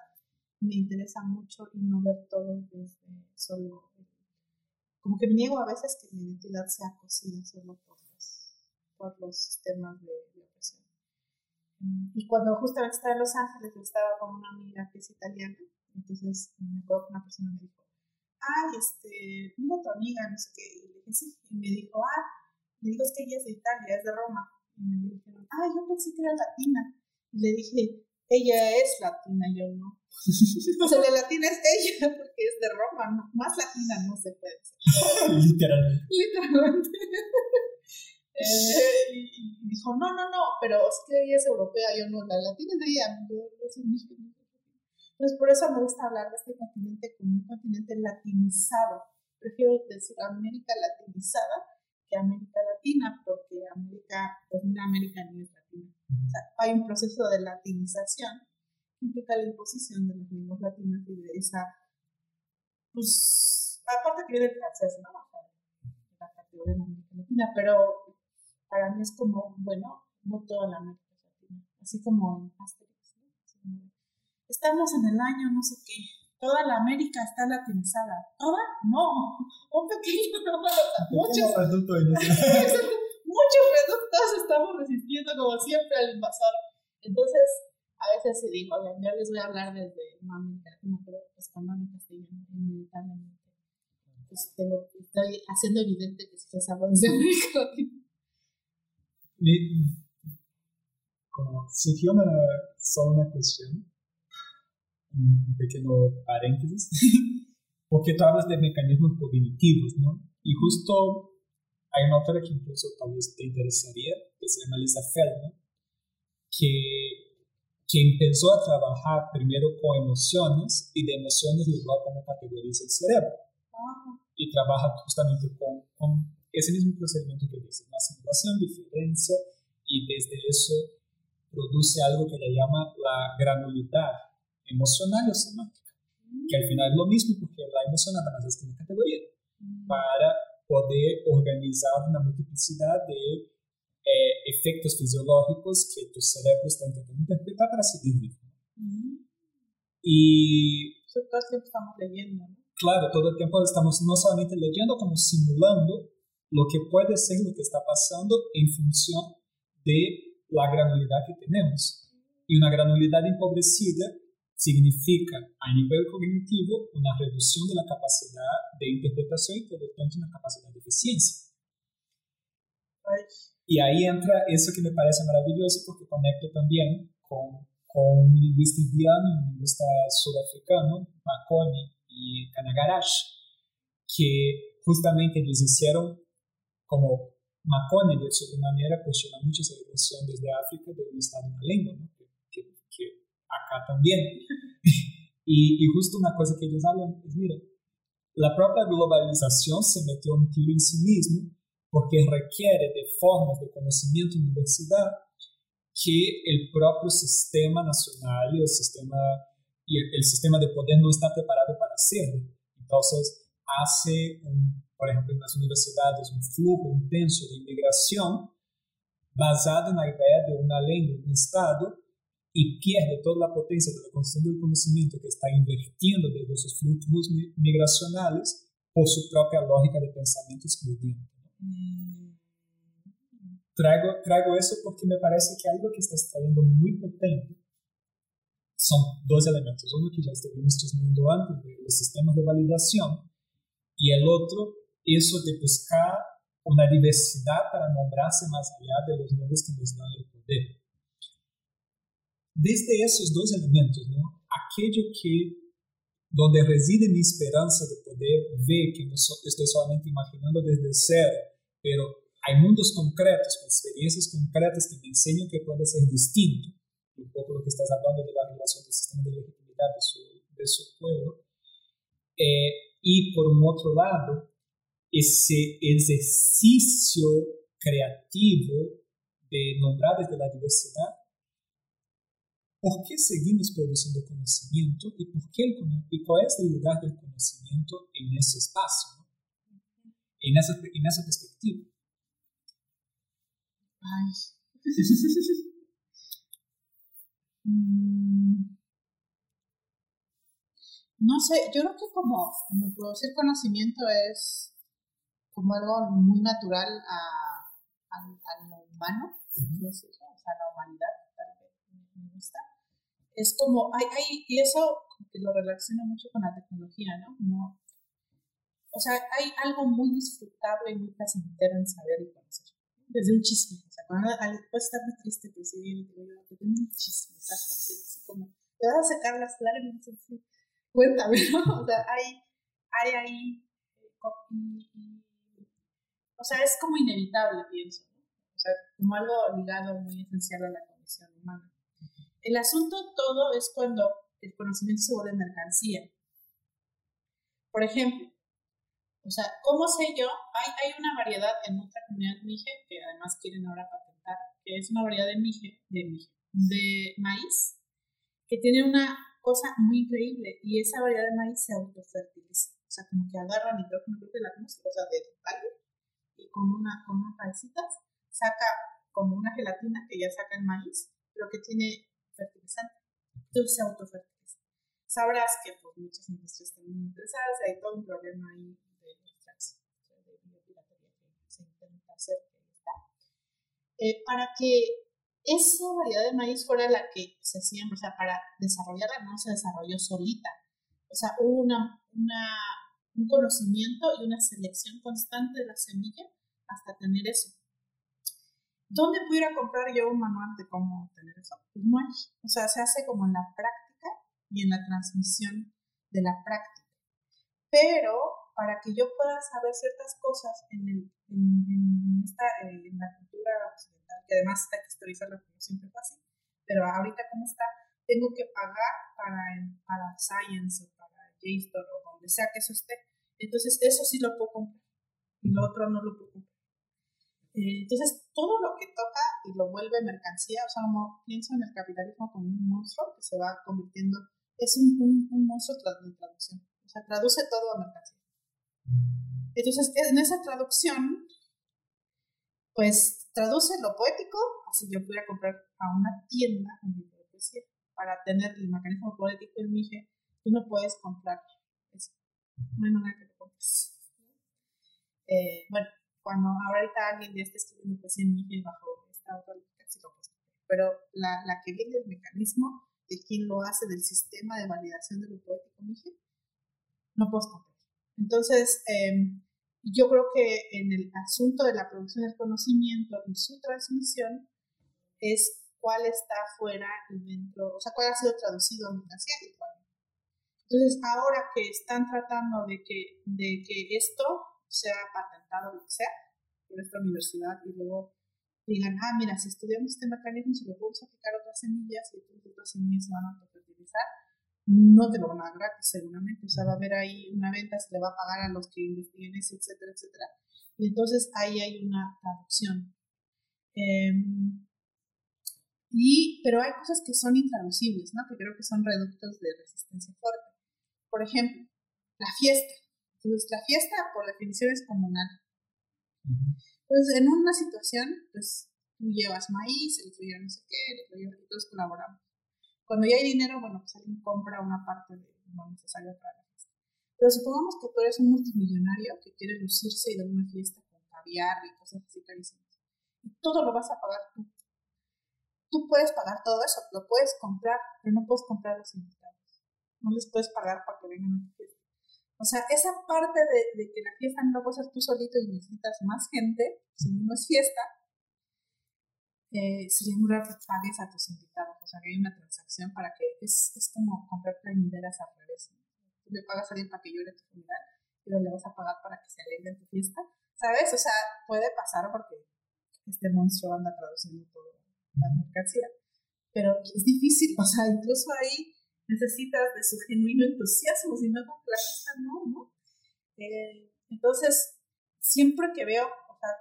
me interesa mucho y no ver todo desde solo, como que me niego a veces que mi identidad sea cosida solo por los, por los sistemas de, opresión. Mm, y cuando justamente estaba en Los Ángeles, estaba con una amiga que es italiana, entonces me acuerdo que una persona me dijo, ay, este, mira tu amiga, no sé qué, y le dije, sí, y me dijo, ah, me dijo, es que ella es de Italia, es de Roma, y me dijeron, ah, yo pensé que era latina, y le dije, ella es latina, yo no. o sea, la latina es ella, porque es de Roma, más latina no se puede ser. Literalmente. Literalmente. eh, y, dijo, no, no, no, pero es que ella es europea, yo no, la latina es de ella, yo, yo soy mexicana. Entonces, por eso me gusta hablar de este continente como un continente latinizado. Prefiero decir América latinizada que América Latina, porque América, pues mira, América no es latina. O sea, hay un proceso de latinización que implica la imposición de las lenguas latinas y de esa, pues, aparte que viene el francés, ¿no? O la categoría de América Latina, pero para mí es como, bueno, no toda la América Latina, así como en Asterix, ¿no? Estamos en el año no sé qué, toda la América está latinizada. ¿Toda? No, un pequeño número. Muchos, muchos reductos estamos resistiendo como siempre al invasor. Entonces, a veces sí digo, yo les voy a hablar desde no América Latina, pero pues cuando hablo castellano, inevitablemente, pues tengo, estoy haciendo evidente que les hablo desde América Latina. Como surgió una, solo una cuestión un pequeño paréntesis, porque tú hablas de mecanismos cognitivos, ¿no? Y justo hay una autora que incluso tal vez te interesaría, que se llama Lisa Feldman, que, que empezó a trabajar primero con emociones y de emociones a cómo categoriza el cerebro. Y trabaja justamente con, con ese mismo procedimiento que dice, la simulación, diferencia, y desde eso produce algo que le llama la granulidad emocional o semántica, que al final es lo mismo porque la emoción nada más es una categoría para poder organizar una multiplicidad de eh, efectos fisiológicos que tu cerebro está intentando interpretar para seguir vivo. Y todo el tiempo estamos leyendo, ¿no? Claro, todo el tiempo estamos no solamente leyendo, como simulando lo que puede ser lo que está pasando en función de la granulidad que tenemos. Y una granulidad empobrecida significa, a nivel cognitivo, una reducción de la capacidad de interpretación y, por lo tanto, una capacidad de eficiencia. y ahí entra eso que me parece maravilloso porque conecto también con, con un lingüista indiano un lingüista sudafricano, Makoni y Kanagarash, que justamente ellos hicieron como Makoni de sobremanera cuestiona mucho esa desde África de un estado de una lengua, ¿no? que, que, acá también. y, y justo una cosa que ellos hablan es, mira, la propia globalización se metió un tiro en sí mismo porque requiere de formas de conocimiento y universidad que el propio sistema nacional y el sistema, y el, sistema de poder no está preparado para hacerlo. Entonces, hace, por ejemplo, en las universidades un flujo intenso de inmigración basado en la idea de una lengua, un Estado, y pierde toda la potencia de la construcción del conocimiento que está invirtiendo desde esos flujos migracionales por su propia lógica de pensamiento excluyente. Mm. Traigo, traigo eso porque me parece que algo que está trayendo muy potente son dos elementos. Uno que ya estuvimos discutiendo antes, de los sistemas de validación, y el otro, eso de buscar una diversidad para nombrarse más allá de los nombres que nos dan el poder. Desde esos dos elementos, ¿no? aquello que donde reside mi esperanza de poder ver que no estoy solamente imaginando desde el cero, pero hay mundos concretos, con experiencias concretas que me enseñan que puede ser distinto. Un poco lo que estás hablando de la relación del sistema de legitimidad de su, de su pueblo. Eh, y por un otro lado, ese ejercicio creativo de nombrar desde la diversidad, ¿por qué seguimos produciendo conocimiento y, por qué y cuál es el lugar del conocimiento en ese espacio? en esa, en esa perspectiva. Ay. Mm. no sé, yo creo que como, producir conocimiento es como algo muy natural a lo humano, o sea, a la humanidad, tal vez me gusta. Es como, hay, hay, y eso lo relaciona mucho con la tecnología, ¿no? O sea, hay algo muy disfrutable y muy placentero en saber y conocer. Desde un chisme. O sea, cuando puedes estar muy triste, pues sí, te digo te un chisme, ¿sabes? como, te vas a sacar las lágrimas, cuéntame, ¿no? O sea, hay, hay ahí, o sea, es como inevitable, pienso, ¿no? O sea, como algo ligado muy esencial a la condición humana. El asunto todo es cuando el conocimiento se vuelve mercancía. Por ejemplo, o sea, ¿cómo sé yo? Hay, hay una variedad en nuestra comunidad mije, que además quieren ahora patentar, que es una variedad de mije, de mije, de maíz, que tiene una cosa muy increíble, y esa variedad de maíz se autofertiliza. O sea, como que agarra nitrógeno de la atmósfera, o de algo, y con, una, con unas raicitas saca como una gelatina que ya saca el maíz, pero que tiene fertilizante. Entonces se autofertiliza. Sabrás que pues, muchas industrias están muy interesadas, hay todo un problema ahí eh, para que esa variedad de maíz fuera la que se hacía, o sea, para desarrollarla no se desarrolló solita. O sea, hubo una, una, un conocimiento y una selección constante de la semilla hasta tener eso. ¿Dónde pudiera comprar yo un manual de cómo tener eso? Pues no hay. O sea, se hace como en la práctica y en la transmisión de la práctica. Pero para que yo pueda saber ciertas cosas en, el, en, esta, eh, en la cultura occidental, que además está que historizarla como siempre fue así, pero ahorita como está, tengo que pagar para, para Science o para JSTOR o donde sea que eso esté. Entonces, eso sí lo puedo comprar y lo otro no lo puedo comprar. Eh, entonces, vuelve mercancía, o sea, como pienso en el capitalismo como un monstruo que se va convirtiendo, es un, un, un monstruo de traducción. O sea, traduce todo a mercancía. Entonces, en esa traducción, pues traduce lo poético, así yo pudiera comprar a una tienda libro de poesía. Para tener el mecanismo poético en Mije, tú no puedes comprar eso. No hay manera que lo compres. Eh, bueno, cuando ahorita alguien ya está escribiendo poesía en Mije bajo esta otra Pero la, la que viene del mecanismo de quién lo hace del sistema de validación de lo poético Mije, no puedes comprar. Entonces, em, yo creo que en el asunto de la producción del conocimiento y su transmisión es cuál está fuera y dentro, o sea, cuál ha sido traducido a mercancía y cuál. Entonces, ahora que están tratando de que, de que esto sea patentado, lo que sea, por esta universidad y luego digan, ah, mira, si estudiamos este mecanismo, si lo podemos aplicar a otras semillas y otras semillas se van a autofertilizar, no te lo van a dar gratis seguramente, o sea, va a haber ahí una venta, se le va a pagar a los que investiguen eso, etcétera, etcétera. Y entonces ahí hay una traducción. Em, y, pero hay cosas que son intraducibles, ¿no? Que creo que son reductos de resistencia fuerte. Por ejemplo, la fiesta. Entonces, la fiesta, por definición, es comunal. Entonces, en una situación, pues tú llevas maíz, el otro no sé qué, el otro lleva, todos colaboramos. Cuando ya hay dinero, bueno, pues alguien compra una parte de lo necesario para la fiesta. Pero supongamos que tú eres un multimillonario que quiere lucirse y dar una fiesta con caviar y cosas así carísimas. Y todo lo vas a pagar tú. Tú puedes pagar todo eso, lo puedes comprar, pero no puedes comprar los invitados. No les puedes pagar para que vengan a tu fiesta. O sea, esa parte de, de que la fiesta no la puedes tú solito y necesitas más gente, si no es fiesta, eh, sería muy raro que pagues a tus invitados. O sea, que hay una transacción para que es, es como comprar plañideras al revés. Tú le pagas a alguien para que llore tu funeral luego le vas a pagar para que se alegre en tu fiesta. ¿Sabes? O sea, puede pasar porque este monstruo anda traduciendo toda la mercancía. Pero es difícil, o sea, incluso ahí necesitas de su genuino entusiasmo, si no, la fiesta no, ¿no? Eh, entonces, siempre que veo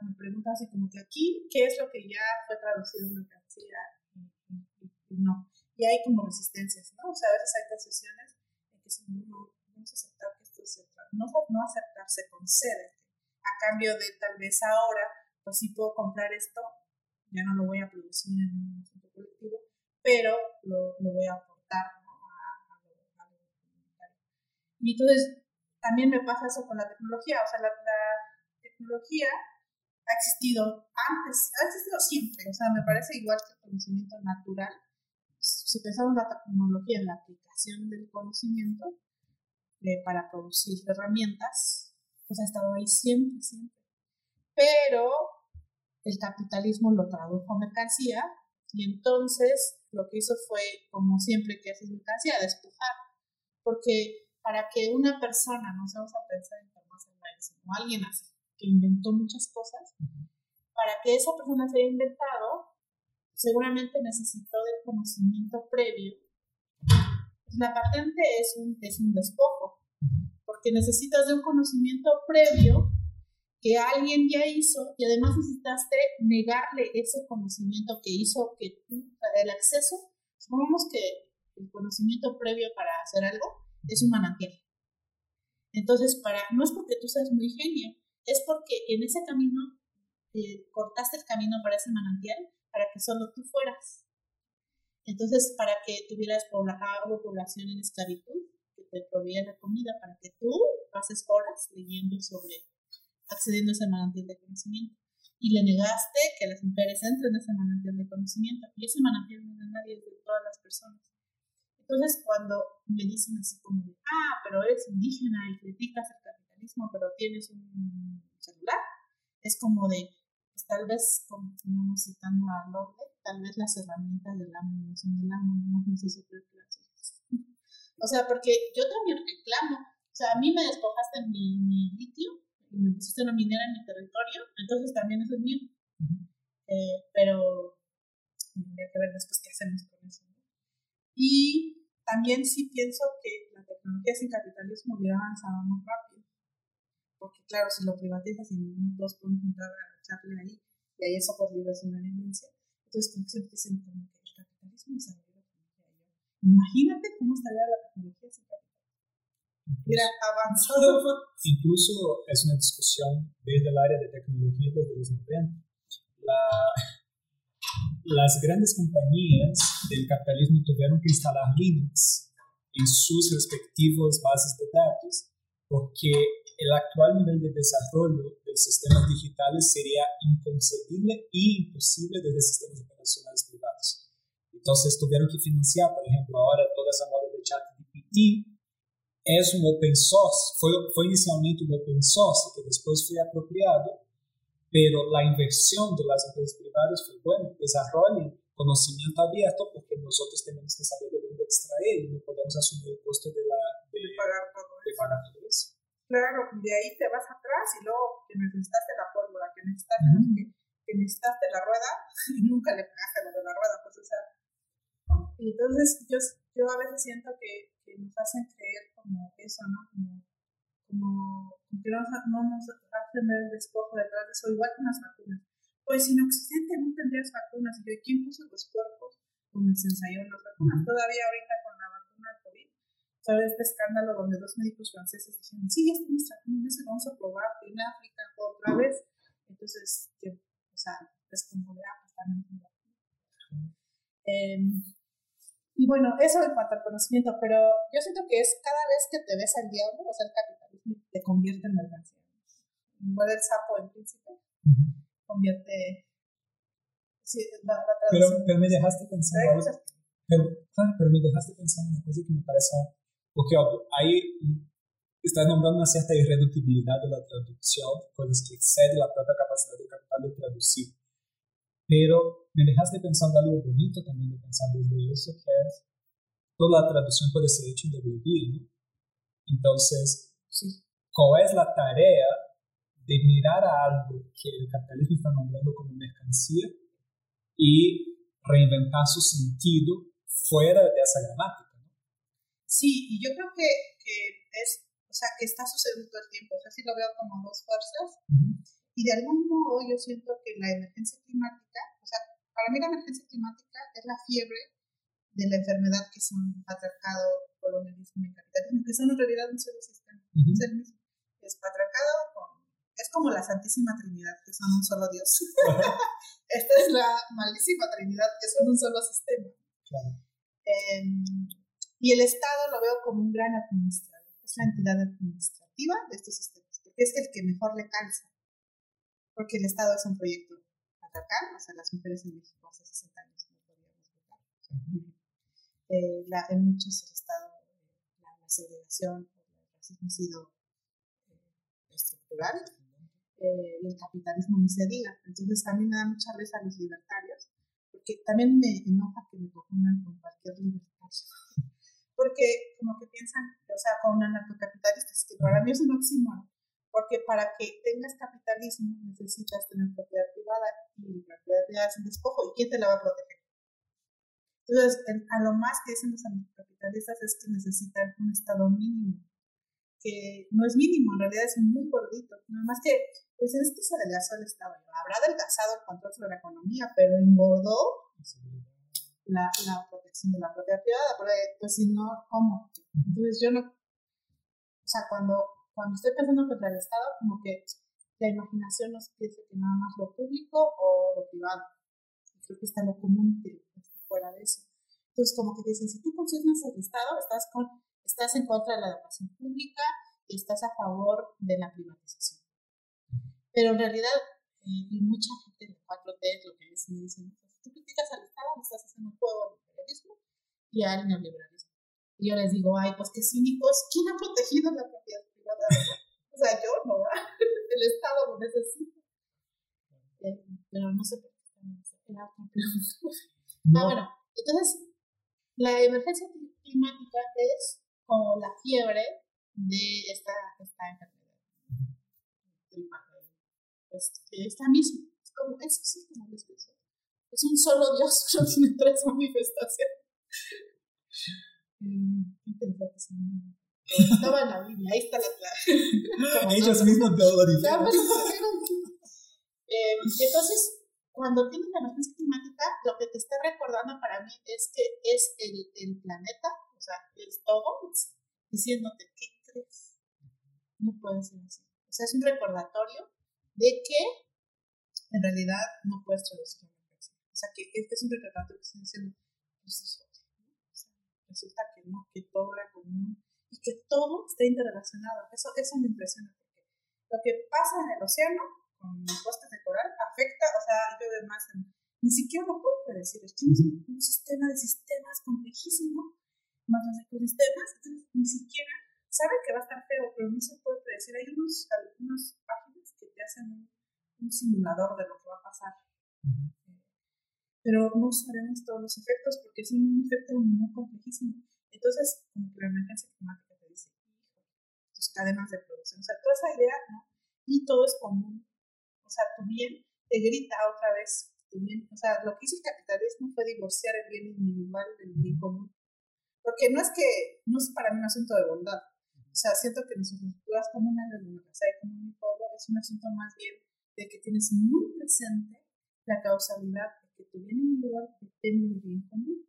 me preguntan así como que aquí, ¿qué es lo que ya fue traducido en mercancía? Y, no. Y hay como resistencias, ¿no? O sea, a veces hay concesiones en que si no, vamos a aceptar que esto se no, no aceptar, se concede. A cambio de tal vez ahora, pues sí puedo comprar esto, ya no lo voy a producir en un asunto colectivo, pero lo, lo voy a aportar ¿no? a, a, lo, a lo comunitario. Y entonces, también me pasa eso con la tecnología, o sea, la, tecnología ha existido antes, ha existido siempre, o sea, me parece igual que el conocimiento natural. Si pensamos la tecnología en la aplicación del conocimiento eh, para producir herramientas, pues ha estado ahí siempre, siempre. Pero el capitalismo lo tradujo a mercancía y entonces lo que hizo fue, como siempre que haces mercancía, despojar. Porque para que una persona, no se vamos a pensar en Tomás sino alguien así, que inventó muchas cosas, para que esa persona se haya inventado, seguramente necesitó del conocimiento previo. La patente es un, es un despojo, porque necesitas de un conocimiento previo que alguien ya hizo y además necesitaste negarle ese conocimiento que hizo que tú, el acceso, supongamos que el conocimiento previo para hacer algo es un manantial. Entonces, para, no es porque tú seas muy genio, es porque en ese camino eh, cortaste el camino para ese manantial para que solo tú fueras. Entonces, para que tuvieras población en esclavitud, que te la comida, para que tú pases horas leyendo sobre, accediendo a ese manantial de conocimiento. Y le negaste que las mujeres entren en ese manantial de conocimiento. Y ese manantial no es de nadie, es de todas las personas. Entonces, cuando me dicen así como, ah, pero eres indígena y criticas el pero tienes un celular, es como de, pues, tal vez, como digamos citando a Lorde, tal vez las herramientas del amo no son del amo, no nos hizo O sea, porque yo también reclamo, o sea, a mí me despojaste mi, mi litio y me pusiste una minera en mi territorio, entonces también eso es mío. Eh, pero tendría que ver después qué hacemos con eso. Y también sí pienso que la tecnología sin capitalismo hubiera avanzado muy rápido porque claro, si lo privatizas y no todos podemos entrar a echarle ahí, y ahí eso por libre es una evidencia. Entonces, como siempre dicen como que el capitalismo la tecnología. Imagínate cómo estaría la tecnología sin capitalismo. Mira, avanzado. Incluso es una discusión desde el área de tecnología desde los 90. La, las grandes compañías del capitalismo tuvieron que instalar Linux en sus respectivas bases de datos porque el actual nivel de desarrollo de sistemas digitales sería inconcebible e imposible desde sistemas operacionales privados. Entonces tuvieron que financiar, por ejemplo, ahora toda esa moda de ChatGPT es un open source, fue, fue inicialmente un open source que después fue apropiado, pero la inversión de las empresas privadas fue, bueno, desarrollen conocimiento abierto porque nosotros tenemos que saber de dónde extraer y no podemos asumir el costo de, la, de, pagar todo de pagar todo eso. Claro, de ahí te vas atrás y luego que necesitaste la pólvora, que necesitaste, que necesitaste la rueda y nunca le pagaste lo de la rueda, pues o sea. Entonces yo, yo a veces siento que, que nos hacen creer como eso, ¿no? Como, como, que no, no nos hacen ver el despojo detrás de eso, igual con las vacunas. Pues sin Occidente no tendrías vacunas. ¿Y quién puso los cuerpos donde se ensayaron las vacunas? Todavía ahorita con la vacuna de COVID, ¿sabes este escándalo donde dos médicos franceses dijeron, sí, ya estamos tratando eso, vamos a probar en África otra vez? Entonces, que, o sea, es como de, ah, pues también eh, y bueno, eso en cuanto al conocimiento, pero yo siento que es cada vez que te ves al diablo, o sea, el capitalismo te convierte en mercancía. Igual el sapo en príncipe, convierte... Sí, la, la pero, pero, me dejaste pensando... Pero, pero me dejaste pensando una cosa que me parece... Porque obvio, ahí estás nombrando una cierta irreductibilidad de la traducción, cosas que exceden la propia capacidad del capital de traducir. Pero me dejaste pensando algo bonito también de pensar desde eso, que es toda la traducción puede ser hecha en doble vía, ¿no? Entonces, sí. ¿cuál es la tarea de mirar a algo que el capitalismo está nombrando como mercancía y reinventar su sentido fuera de esa gramática? ¿no? Sí, y yo creo que, que es, o sea, que está sucediendo todo el tiempo, o sea, sí lo veo como dos fuerzas. Uh -huh y de algún modo yo siento que la emergencia climática, o sea, para mí la emergencia climática es la fiebre de la enfermedad que son patriarcado, colonialismo y capitalismo, que son en realidad un solo sistema. Es el mismo. Es patriarcado con... Es como la Santísima Trinidad, que son un solo Dios. Esta es la malísima Trinidad, que son un solo sistema. Claro. Eh, y el Estado lo veo como un gran administrador. Es la entidad administrativa de estos sistemas, porque es el que mejor le calza porque el Estado es un proyecto patriarcal, o sea, las mujeres en México hace 60 años no podíamos votar. eh, la, en muchos el Estado, la, la segregación, ha sido eh, estructural eh, y el capitalismo ni se diga. Entonces a mí me da mucha risa los libertarios, porque también me enoja que me confundan con cualquier libertario. porque como que piensan, o sea, con anarcocapitalistas, que para mí es un oxímoron porque para que tengas capitalismo necesitas tener propiedad privada y propiedad privada es un despojo. ¿Y quién te la va a proteger? Entonces, a lo más que dicen los capitalistas es que necesitan un estado mínimo, que no es mínimo, en realidad es muy gordito. Nada más que, pues es que se adelgazó el Estado. Habrá adelgazado el control sobre la economía, pero engordó la, la protección de la propiedad privada, porque pues si no, ¿cómo? Entonces yo no, o sea, cuando cuando estoy pensando contra el Estado, como que la imaginación nos piensa que nada más lo público o lo privado. Creo que está lo común que está fuera de eso. Entonces, como que dicen, si tú consumes el Estado, estás, con, estás en contra de la educación pública y estás a favor de la privatización. Pero en realidad, eh, y mucha gente de 4T es lo que es, me dicen, si tú criticas al Estado, le estás haciendo juego al imperialismo y al neoliberalismo. Y yo les digo, ay, pues qué cínicos, ¿quién ha protegido la propiedad o sea, yo no, el Estado lo necesita. Pero no sé por qué era otra pregunta. Ah, bueno, entonces, la emergencia climática es como la fiebre de esta, esta enfermedad. Es, esta misma. Es como, eso sí, como les. Es un solo Dios, solo tiene tres manifestaciones. Estaba en la Biblia, ahí está la clave. Ellos mismos te lo dicen. Eh, entonces, cuando tienes la emergencia climática, lo que te está recordando para mí es que es el, el planeta, o sea, es todo, diciéndote, ¿qué crees? No puede ser así. O sea, es un recordatorio de que en realidad no puedes traducir una. O sea, que este es un recordatorio que está diciendo, pues hijos, resulta que no, que todo era común y que todo está interrelacionado. Eso, eso me impresiona porque lo que pasa en el océano con los bosques de coral afecta, o sea, yo además ni siquiera lo puedo predecir. Es un sistema de sistemas complejísimo, más los ecosistemas, entonces ni siquiera sabe que va a estar feo, pero no se puede predecir. Hay unos, algunas páginas que te hacen un, simulador de lo que va a pasar. Pero no sabemos todos los efectos porque es un efecto muy complejísimo. Entonces, como que la emergencia climática te dice, tus cadenas de producción, o sea, toda esa idea, ¿no? Y todo es común. O sea, tu bien te grita otra vez, tu bien. O sea, lo que hizo el capitalismo fue divorciar el bien individual del bien común. Porque no es que, no es para mí un asunto de bondad, o sea, siento que en sus estructuras comunales, la casa de mi pueblo, es un asunto más bien de que tienes muy presente la causalidad de que tu bien individual depende del bien común.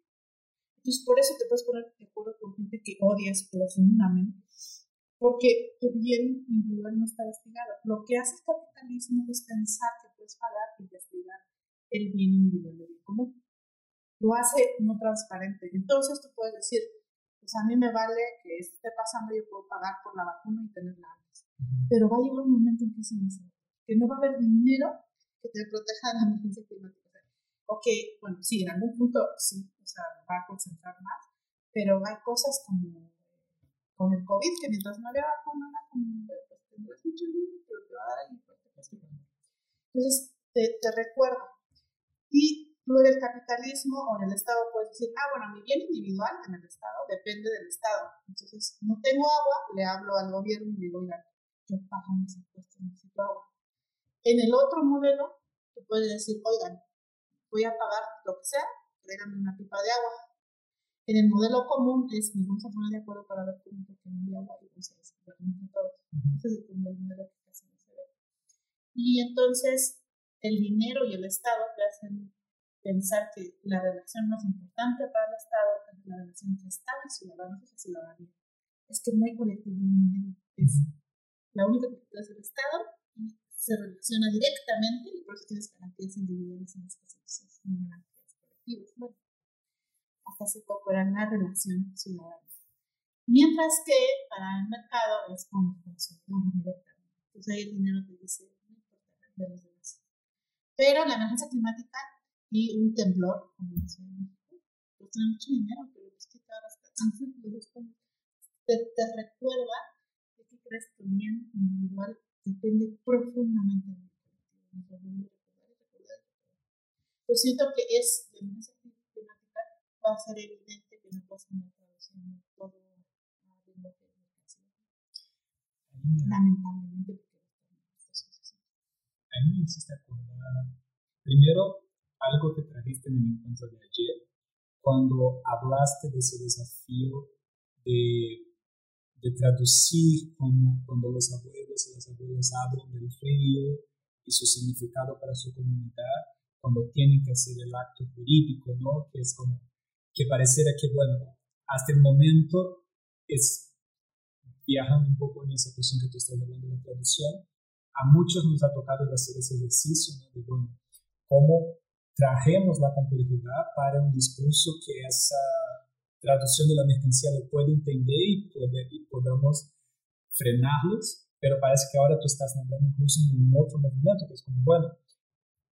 Entonces, por eso te puedes poner de acuerdo con gente que odias profundamente, porque tu bien individual no está investigado. Lo que hace el capitalismo es pensar que puedes pagar e investigar el bien individual del bien común. Lo hace no transparente. Entonces, tú puedes decir, pues a mí me vale que esté pasando yo puedo pagar por la vacuna y tenerla antes. Pero va a llegar un momento en que se que no va a haber dinero que te proteja de la emergencia climática. O que, bueno, sí, en algún punto sí, o sea, va a concentrar más, pero hay cosas como con el COVID, que mientras no haya vacuna, pues tendrás mucho dinero, pero te va a dar ahí. Entonces, te, te recuerdo. Y tú el capitalismo o en el Estado puedes decir, ah, bueno, mi bien individual en el Estado depende del Estado. Entonces, no tengo agua, le hablo al gobierno y digo, mira, yo pago mis impuestos, necesito agua. En el otro modelo, tú puedes decir, oigan, voy a pagar lo que sea, tráiganme una pipa de agua. En el modelo común es, nos vamos a poner de acuerdo para ver cómo hay agua y vamos a reciclar todos. Ese es el modelo que casi no se ve. Y entonces, el dinero y el Estado te hacen pensar que la relación más importante para el Estado es la relación entre Estado y ciudadanos y ciudadanía. Es que no hay colectivo en. Es la única que es el Estado y se relaciona directamente y por eso tienes garantías individuales en estas cosas, no garantías colectivas. Bueno, hasta hace poco era la relación ciudadana. Mientras que para el mercado es con el consumidor directamente. Entonces ahí el dinero te dice, no importa, de los demás. Pero la emergencia climática y un temblor, como en Ciudad de México, pues tiene mucho dinero, pero es que las personas te, te recuerda de que crees que bien individual depende profundamente del colectivo. Yo siento que es de esa climática va a ser evidente que no puedes andar traduciendo todo a lenguaje de mercancía. Lamentablemente, porque a mí me hiciste acordar, primero, algo que trajiste en el encuentro de ayer, cuando hablaste de ese desafío de, de traducir como cuando los abuelos y las abuelas hablan del frío y su significado para su comunidad, cuando tienen que hacer el acto jurídico, ¿no? Que es como, que pareciera que, bueno, hasta el momento es viajando un poco en esa cuestión que tú estás hablando de la traducción, a muchos nos ha tocado hacer ese ejercicio, ¿no? De, bueno, cómo trajemos la complejidad para un discurso que esa traducción de la mercancía lo puede entender y, puede, y podamos frenarlos, pero parece que ahora tú estás nombrando incluso un otro movimiento, que es como, bueno,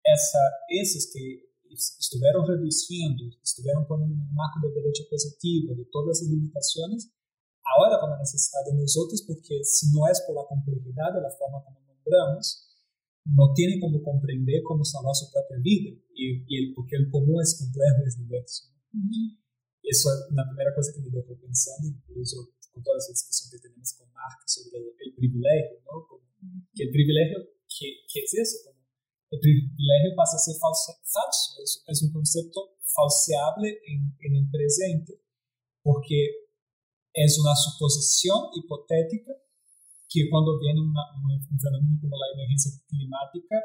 esa, esos que estuvieron reduciendo, estuvieron poniendo en el marco del derecho positivo, de todas las limitaciones, ahora van a necesitar de nosotros porque si no es por la complejidad de la forma como nombramos, no tiene como comprender cómo salvar su propia vida, y, y porque el común es complejo y es diverso. Eso es la primera cosa que me dejó pensando, incluso con toda esa discusión que tenemos con Mark sobre el, privilegio, ¿no? que el privilegio, ¿qué, ¿qué, es eso? Como el privilegio pasa a ser falso, falso es, es un concepto falseable en, en el presente, porque es una suposición hipotética que cuando viene una, un, fenómeno como la emergencia climática,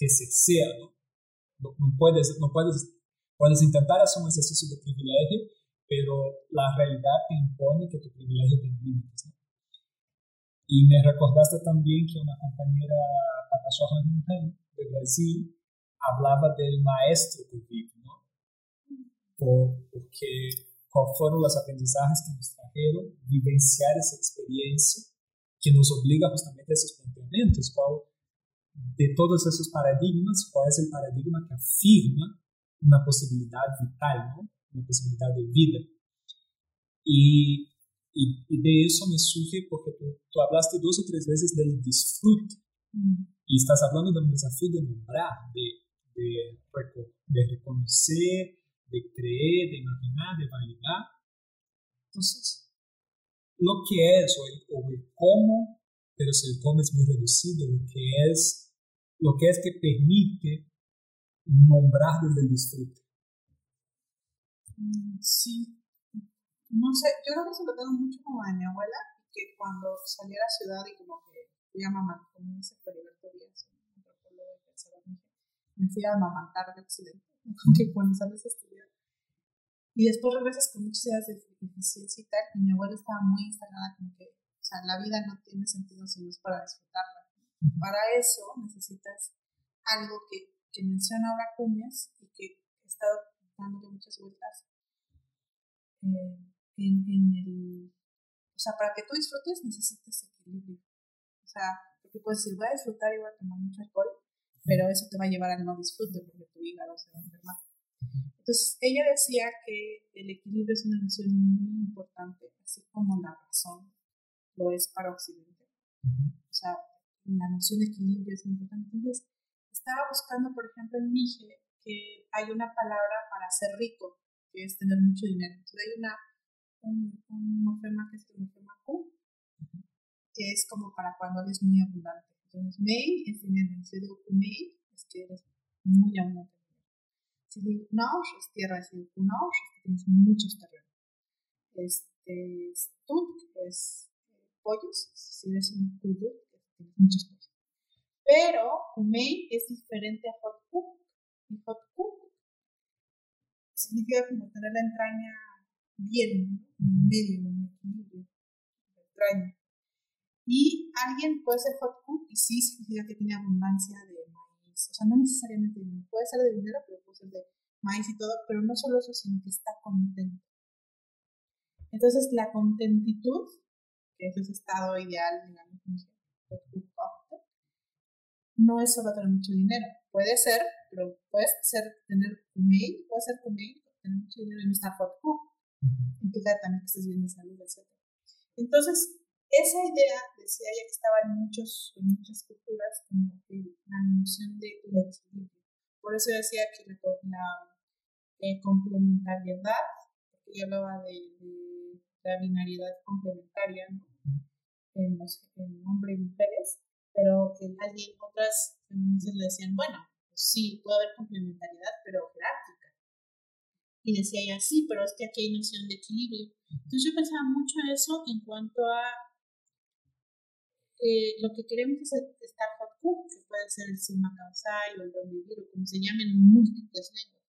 te cercea, ¿no? No, no, puedes, no puedes, puedes intentar hacer un ejercicio de privilegio, pero la realidad te impone que tu privilegio tiene límites, ¿no? Y me recordaste también que una compañera, Patashoha de Brasil, hablaba del maestro COVID, ¿no? Por, porque cuáles fueron los aprendizajes que nos trajeron vivenciar esa experiencia que nos obliga justamente a esos planteamientos. ¿Cuál, de todos esos paradigmas, cuál es el paradigma que afirma una posibilidad vital, ¿no? una posibilidad de vida? Y, de eso me surge porque tú, tú, hablaste dos o tres veces del disfrute. Y estás hablando del desafío de nombrar, de, de, de reconocer, de creer, de imaginar, de validar. Entonces, lo que es o o el cómo, pero si el cómo es muy reducido, lo que es, lo que es que permite nombrar desde el disfrute. Mm, sí, no sé, yo creo que se lo tengo mucho como de mi abuela, que cuando salí a la ciudad y como que fui a mamá, como dice Feliberto Díaz, un antropólogo de me fui a amamantar de Occidente, que cuando sales a estudiar. Y después regresas con muchas ideas de eficiencia y tal, y mi abuela estaba muy instalada como que, o sea, la vida no tiene sentido si no es para disfrutarla. Para eso necesitas algo que que menciona ahora Cumias y que he estado dándole muchas vueltas eh, en, en, el... O sea, para que tú disfrutes necesitas equilibrio. O sea, porque puedes decir, voy a disfrutar y voy a tomar mucho alcohol, pero eso te va a llevar al no disfrute porque tu hígado se va a enfermar. Entonces, ella decía que el equilibrio es una noción muy importante, así como la razón lo es para Occidente. O sea, la noción de equilibrio es importante. Entonces, estaba buscando, por ejemplo, en Mije, que hay una palabra para ser rico, que es tener mucho dinero. Entonces hay una, un, un morfema que es el morfema Q, que es como para cuando eres muy abundante. Entonces, Mei es dinero. Si digo Kumei, es que eres muy abundante. Digo Naush, es tierra. Si digo Kunaush, es que tienes muchos terrenos. Este, Stuk es eh, pollos. Si eres un Kuduk, tienes muchos pollos. Pero Kumei es diferente a Hot Cook. Y Hot Cook significa como tener la entraña bien, en medio, en equilibrio, la entraña. Y alguien puede ser hot cook y sí significa que tiene abundancia de maíz. O sea, no necesariamente. Puede ser de dinero, pero de maíz y todo. Pero no solo eso, sino que está contento. Entonces, la contentitud, que es ese estado ideal, digamos, cook no es solo tener mucho dinero. Puede ser, pero puede ser tener mail, puede ser tu mail, tener mucho dinero y no estar cook. Implica también que estés bien de salud, etc. Entonces, esa idea, decía ella que estaba en, muchos, en muchas culturas, como la noción de equilibrio. Por eso decía que la, eh, complementariedad, porque ella hablaba de, la binariedad complementaria ¿no? en, los, en hombres y mujeres, pero que alguien, otras feministas le decían, bueno, pues sí, puede haber complementariedad, pero jerárquica. Y decía ella, sí, pero es que aquí hay noción de equilibrio. Entonces yo pensaba mucho eso en cuanto a eh, lo que queremos es estar hot que puede ser el suma causal o el vivir o como se llamen múltiples lenguas.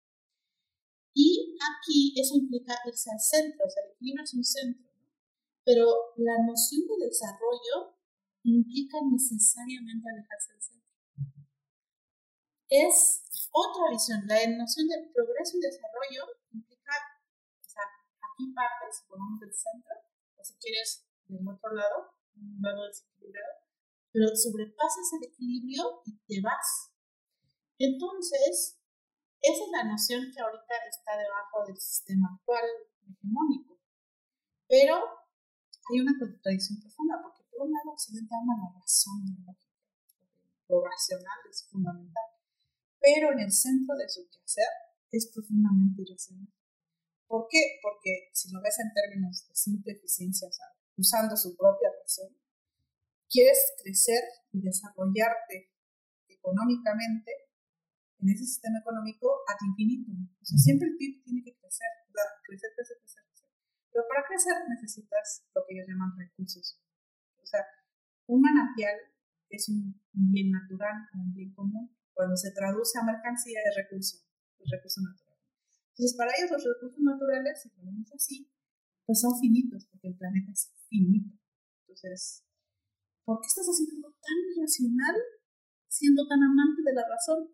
Y aquí eso implica irse al centro, o sea, el equilibrio es un centro, pero la noción de desarrollo implica necesariamente alejarse del centro. Es otra visión. La noción de progreso y desarrollo implica, o sea, aquí partes, ponemos del centro, o si quieres, del otro lado, un pero sobrepasas el equilibrio y te vas. Entonces, esa es la noción que ahorita está debajo del sistema actual hegemónico. Pero hay una contradicción profunda, porque por un lado, Occidente ama la razón la lógica. Lo racional es fundamental. Pero en el centro de su quehacer es profundamente irracional. ¿Por qué? Porque si lo ves en términos de simple eficiencia, o sea, usando su propia quieres crecer y desarrollarte económicamente en ese sistema económico ad infinito. O sea, siempre el PIB tiene que crecer, crecer, crecer, crecer, crecer. Pero para crecer necesitas lo que ellos llaman recursos o sea, un manantial es un bien natural un bien común. Cuando se traduce a mercancía es recurso, es recurso natural. Entonces, para ellos los recursos naturales, si ponemos así, pues son finitos, porque el planeta es finito. Entonces, ¿por qué estás haciendo algo tan irracional siendo tan amante de la razón?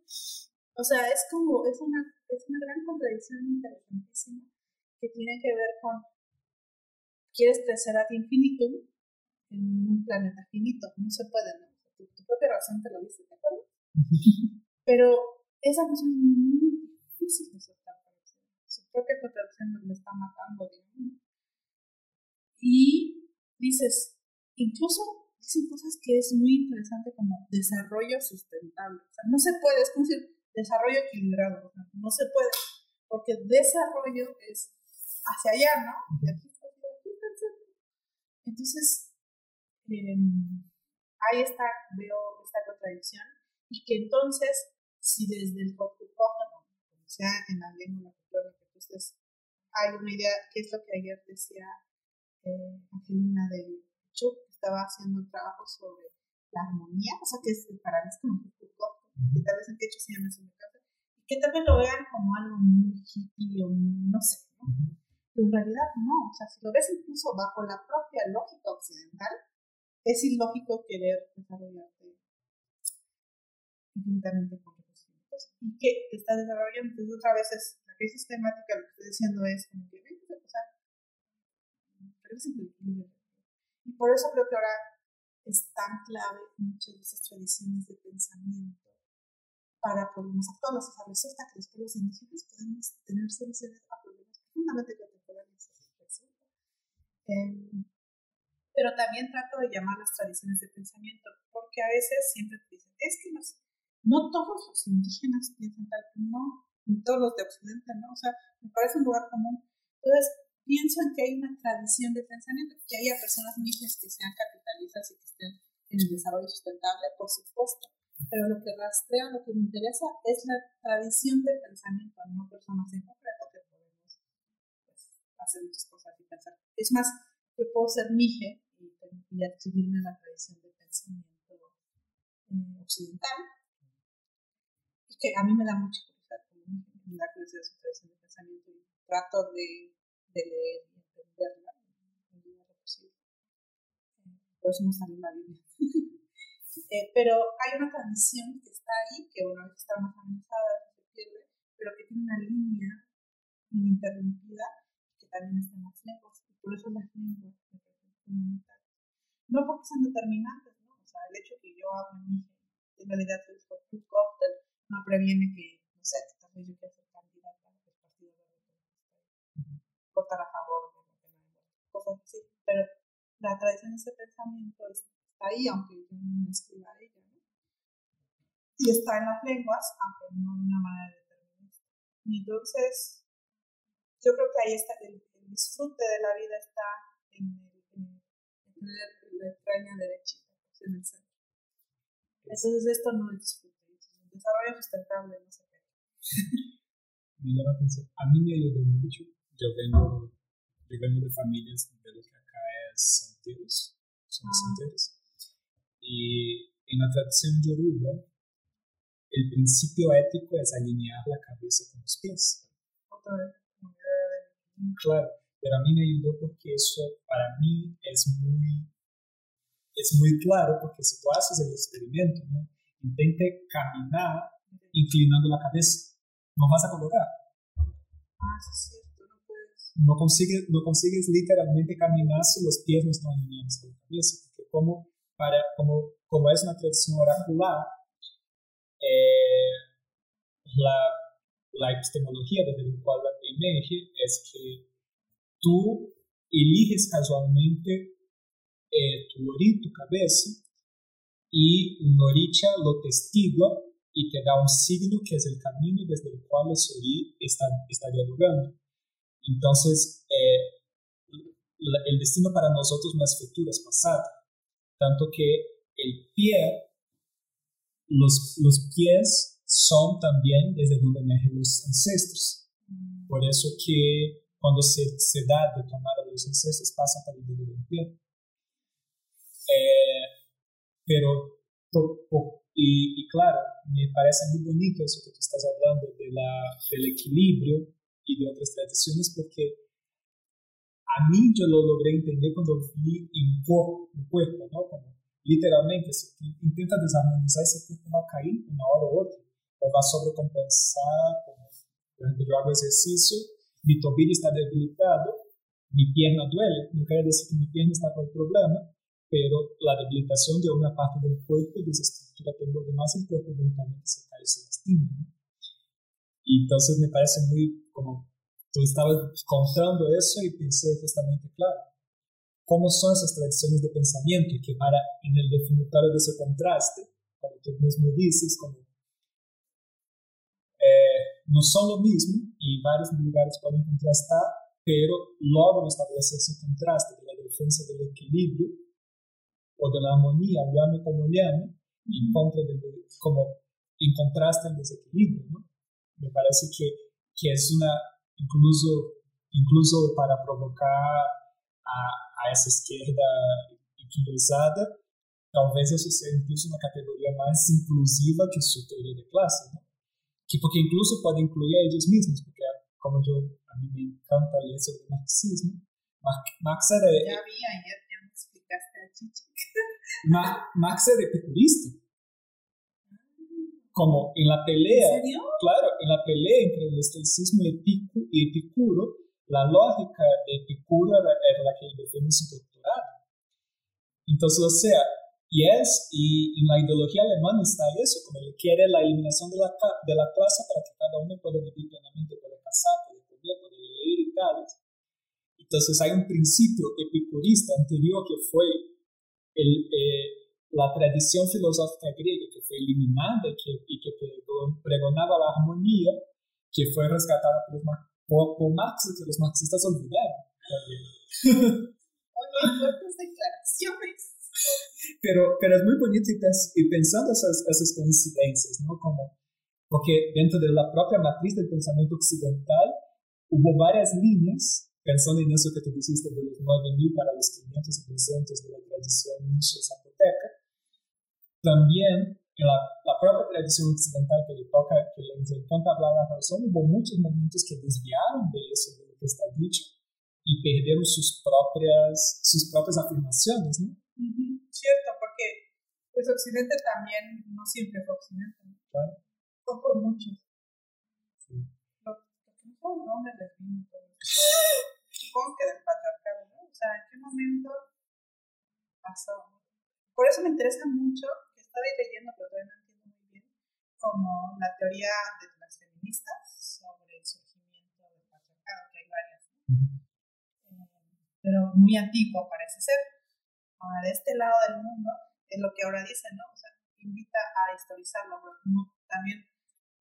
O sea, es como, es una, es una gran contradicción interesantísima que tiene que ver con, quieres crecer ad infinitum, en un planeta finito. No se puede, ¿no? Tu, propia razón te lo dice, ¿de acuerdo? Pero esa noción es muy difícil de soltar Su propia contradicción me está matando, digamos. Y dices, incluso dicen cosas que es muy interesante como desarrollo sustentable. O sea, no se puede, es como decir desarrollo equilibrado, no se puede, porque desarrollo es hacia allá, ¿no? Y aquí está, aquí está Entonces, em, ahí está, veo esta contradicción, y que entonces, si desde el fotógrafo, como sea en la lengua la que entonces hay una idea, que es lo que ayer decía eh, Angelina de Chuck, estaba haciendo un trabajo sobre la armonía, o sea, que es para mí es como un que tal vez en quechua se llama eso y que tal vez lo vean como algo muy hippie o no sé, ¿no? Pero en realidad no, o sea, si lo ves incluso bajo la propia lógica occidental, es ilógico querer desarrollarte infinitamente con recursos y que te estás desarrollando, entonces otra vez es la crisis temática, lo que estoy diciendo es como que, o sea, y por eso creo que ahora es tan clave muchas de esas tradiciones de pensamiento para problemas actuales. O sea, resulta que los pueblos indígenas podemos tener soluciones a problemas profundamente contemporáneos. Eh, pero también trato de llamar las tradiciones de pensamiento, porque a veces siempre te dicen, es que no todos los indígenas piensan tal, no, ni todos los de Occidente, ¿no? O sea, me parece un lugar común. Entonces, pienso en que hay una tradición de pensamiento, que haya personas indígenas que sean capitalistas y que estén en el desarrollo sustentable, por supuesto, pero lo que rastrea, lo que me interesa es la tradición de pensamiento, no personas en concreto que podemos pues, hacer muchas cosas y pensar. Es más, yo puedo ser mije y, y adscribirme a la tradición de pensamiento eh, occidental, y que a mí me da mucha curiosidad me da curiosidad su tradición de pensamiento y trato de, de leer y entenderla la Biblia. Eh, pero hay una tradición que está ahí, que una vez está más amenazada, se pierde, pero que tiene una línea ininterrumpida que también está en las. Y por eso las lenguas. No porque sean determinantes, ¿no? O sea, el hecho de que yo hable mi soy un cóctel, no previene que, no que tal vez yo quiera ser candidata a los partidos de votar a favor de la pena de muerte, cosas así. Pero la tradición de ese pensamiento es ahí, aunque yo no me escriba ella, ¿no? Y está en las lenguas, aunque no de una manera determinista. Y entonces, yo creo que ahí está, el, disfrute de la vida está en, el, en, tener la extraña pues, en el centro. Entonces, esto no es disfrute, es un desarrollo sustentable, no se me llama atención. A mí me ayudó mucho. Yo vengo, yo vengo de familias de lo que acá es sentidos, son ah. Y en la tradición yoruba, el principio ético es alinear la cabeza con los pies. Claro, pero a mí me ayudó porque eso para mí es muy, es muy claro, porque si tú haces el experimento, ¿no? intente caminar inclinando la cabeza, no vas a colocar. Ah, es cierto, no consigues, no consigues literalmente caminar si los pies no están alineados con la cabeza, porque como para, como, como es una tradición oracular, eh, la, la, epistemología desde la cual emerge es que tú eliges casualmente eh, tu orí, tu cabeza, y un oricha lo testigua y te da un signo que es el camino desde el cual el orí está, está dialogando. Entonces, eh, el destino para nosotros no es futuro, es pasado tanto que el pie, los, los pies son también desde donde emergen los ancestros. Por eso que cuando se, se da de tomar a los ancestros pasa por el dedo del pie. Eh, pero, y, y, claro, me parece muy bonito eso que tú estás hablando de la, del equilibrio y de otras tradiciones porque a mí yo lo logré entender cuando vi en cuerpo, cuerpo, ¿no? Como literalmente, si tú intentas desarmonizar, ese cuerpo va a caer una hora u otra, o va a sobrecompensar, como, por ejemplo, yo hago ejercicio, mi tobillo está debilitado, mi pierna duele, no quiere decir que mi pierna está con el problema, pero la debilitación de una parte del cuerpo desestructura todo lo demás, el cuerpo eventualmente se cae y se lastima, ¿no? Y entonces me parece muy como tú estabas contando eso y pensé justamente, claro, cómo son esas tradiciones de pensamiento que para en el definitorio de ese contraste, como tú mismo dices, como eh, no son lo mismo y varios lugares pueden contrastar, pero logran establecer ese contraste de la defensa del equilibrio o de la armonía, llame como llame, en contra del, como en contraste al desequilibrio, ¿no? Me parece que, que es una, incluso, incluso para provocar a, a esa izquierda equilibrizada, talvez eso sea incluso una categoría más inclusiva que su teoría de clase, ¿no? que porque incluso puede incluir a ellos mismos, porque como yo, a mí me encanta leer sobre marxismo, Marx era... Ya vi ayer, ya me explicaste a. Marx era epicurista como en la pelea, ¿En serio? claro, en la pelea entre el estoicismo y, Epicu, y Epicuro, la lógica de Epicuro era, era, la que defiende su doctorado. Entonces, o sea, y es, y en la ideología alemana está eso, como él quiere la eliminación de la, de la clase para que cada uno pueda vivir plenamente, pueda casar, pueda comer, pueda leer y tales. Entonces hay un principio epicurista anterior que fue el, eh, la tradición filosófica griega que fue eliminada que, y que pregonaba la armonía, que fue rescatada por, por, por Marx y que los marxistas olvidaron. fuertes declaraciones. Pero, pero es muy bonito y pensando esas, esas coincidencias, ¿no? Como, porque dentro de la propia matriz del pensamiento occidental hubo varias líneas, pensando en eso que tú dijiste de los 9.000 para los 500 y 300 de la tradición Nietzsche zapoteca, también en la, la, propia tradición occidental que le toca, que le encanta hablar la razón, hubo muchos momentos que desviaron de eso, de lo que está dicho, y perdieron sus propias, sus propias afirmaciones, ¿no? Uh -huh. Cierto, porque pues Occidente también no siempre fue Occidente, ¿no? Claro. Fue por muchos. Sí. Lo, que no dónde les vino Supongo que del patriarcado, ¿no? O sea, ¿en qué momento pasó? Por eso me interesa mucho, ahí leyendo, pero todavía no entiendo muy bien, como la teoría de las feministas sobre el surgimiento del patriarcado, que hay varias, ¿no? Eh, pero muy antiguo parece ser. Ahora, de este lado del mundo, es lo que ahora dicen, ¿no? O sea, invita a historizarlo, pero no, también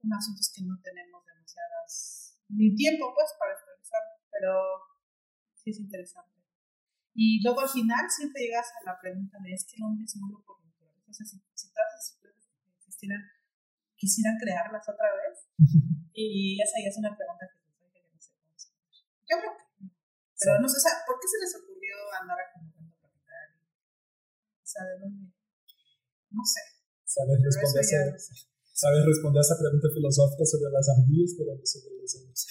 un asunto es que no tenemos demasiadas, ni tiempo, pues, para historizarlo, pero sí es interesante. Y luego al final siempre llegas a la pregunta de, ¿es que el hombre es malo por sea, si, si todas esas cosas existieran, quisieran crearlas otra vez. y esa ya es una pregunta que yo no sé cómo responder. Yo creo que no. Pero sí. no sé, o sea, ¿por qué se les ocurrió andar acumulando capital? O sea, ¿de dónde? No sé. ¿Sabes responder, esa, ¿Sabes responder a esa pregunta filosófica sobre las ardillas, pero no sobre los hombres?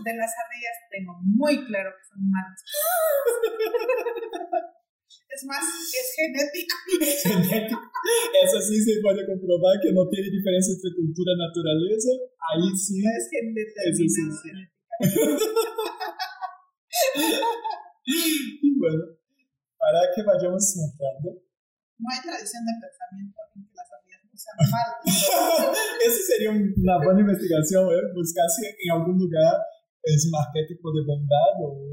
De las ardillas tengo muy claro que son malas. Es más, es genético. genético. Eso sí se puede comprobar que no tiene diferencia entre cultura y naturaleza. Ahí sí. Es genética. Sí. y bueno, para que vayamos cerrando. No hay tradición de pensamiento en que las ardillas no sean malas. Eso sería una buena investigación, ¿eh? buscar si en algún lugar es un arquetipo de bondad o,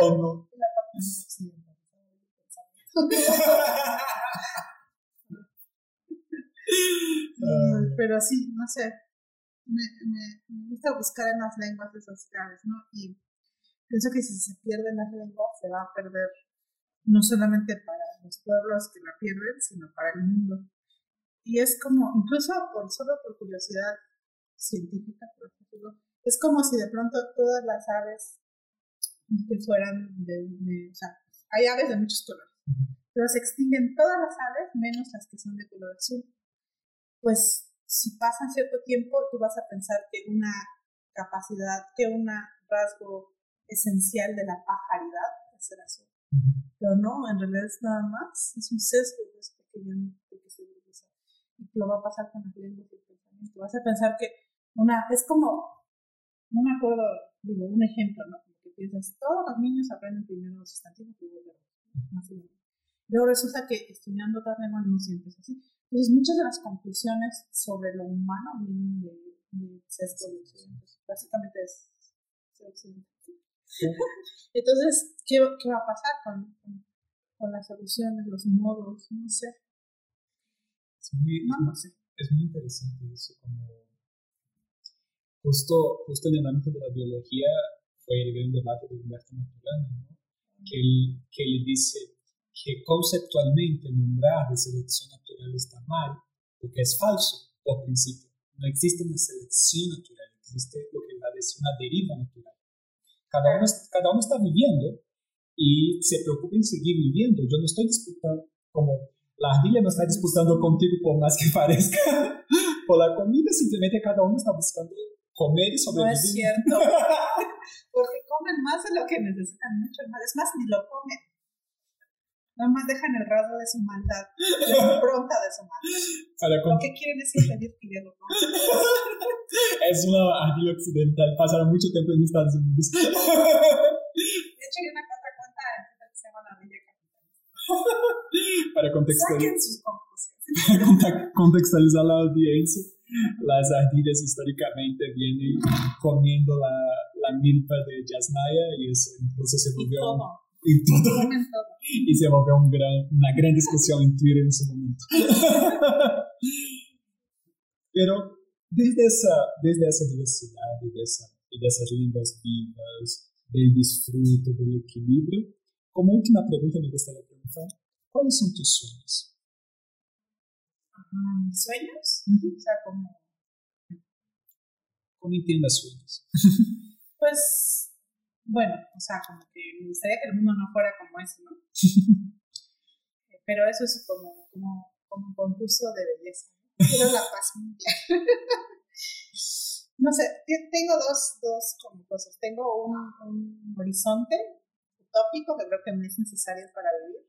o no. La parte. Pero sí, no sé, me, me, gusta buscar en las lenguas sociales, ¿no? Y pienso que si se pierden las lenguas, se va a perder no solamente para los pueblos que la pierden, sino para el mundo. Y es como, incluso por solo por curiosidad científica, por ejemplo, es como si de pronto todas las aves fueran de, de o sea, hay aves de muchos colores pero se extinguen todas las aves menos las que son de color azul. Pues si pasa cierto tiempo, tú vas a pensar que una capacidad, que un rasgo esencial de la pajaridad es ser azul. Pero no, en realidad es nada más, es un sesgo, es porque ya no porque se. Y lo va a pasar con las lenguas y el pensamiento. Vas a pensar que una, es como, no me acuerdo, digo, un ejemplo, ¿no? Como que piensas, todos los niños aprenden primero los sustantivos y luego Luego resulta que estudiando otras lenguas no siempre es así. Entonces, muchas de las conclusiones sobre lo humano vienen de, de sesgo de. Básicamente es ser occidental. Entonces, ¿qué, ¿qué, va a pasar con, con, las soluciones, los modos? No sé. Es muy, no, sé. es muy interesante eso, como justo, justo en el ámbito de la biología fue el gran debate de Humberto Maturana, ¿no? Que, él, que él dice que conceptualmente nombrar de selección natural está mal, porque es falso por principio. No existe una selección natural, existe lo que va a decir una deriva natural. Cada uno, cada uno está viviendo y se preocupa en seguir viviendo. Yo no estoy disputando, como la ardilla no está disputando contigo por más que parezca, por la comida, simplemente cada uno está buscando comer y sobrevivir. No es cierto, porque comen más de lo que necesitan, mucho más. Es más, ni lo comen. Nada más dejan el rasgo de su maldad, la impronta de su maldad. Lo que quieren es impedir que yo lo Es una ardilla occidental, pasaron mucho tiempo en Estados Unidos. De hecho, hay una otra cuenta que se llama la ardilla capitalista. Para contextualizar. sus Para contextualizar la audiencia, las ardillas históricamente vienen comiendo la, la milpa de Yasnaya y eso incluso se volvió y todo. Y se volvió un gran, una gran discusión en Twitter en su momento. Pero desde esa, desde esa diversidad y de, esa, de esas lenguas vivas, del disfrute, del equilibrio, como última pregunta me gustaría preguntar, ¿cuáles son tus sueños? ¿Mis sueños? O sea, como... ¿Cómo entiendas sueños? pues bueno, o sea, como que me gustaría que el mundo no fuera como eso, ¿no? Pero eso es como, como, como un concurso de belleza. Quiero la paz mundial. no sé, tengo dos, dos como cosas. Tengo un, un horizonte utópico que creo que me es necesario para vivir,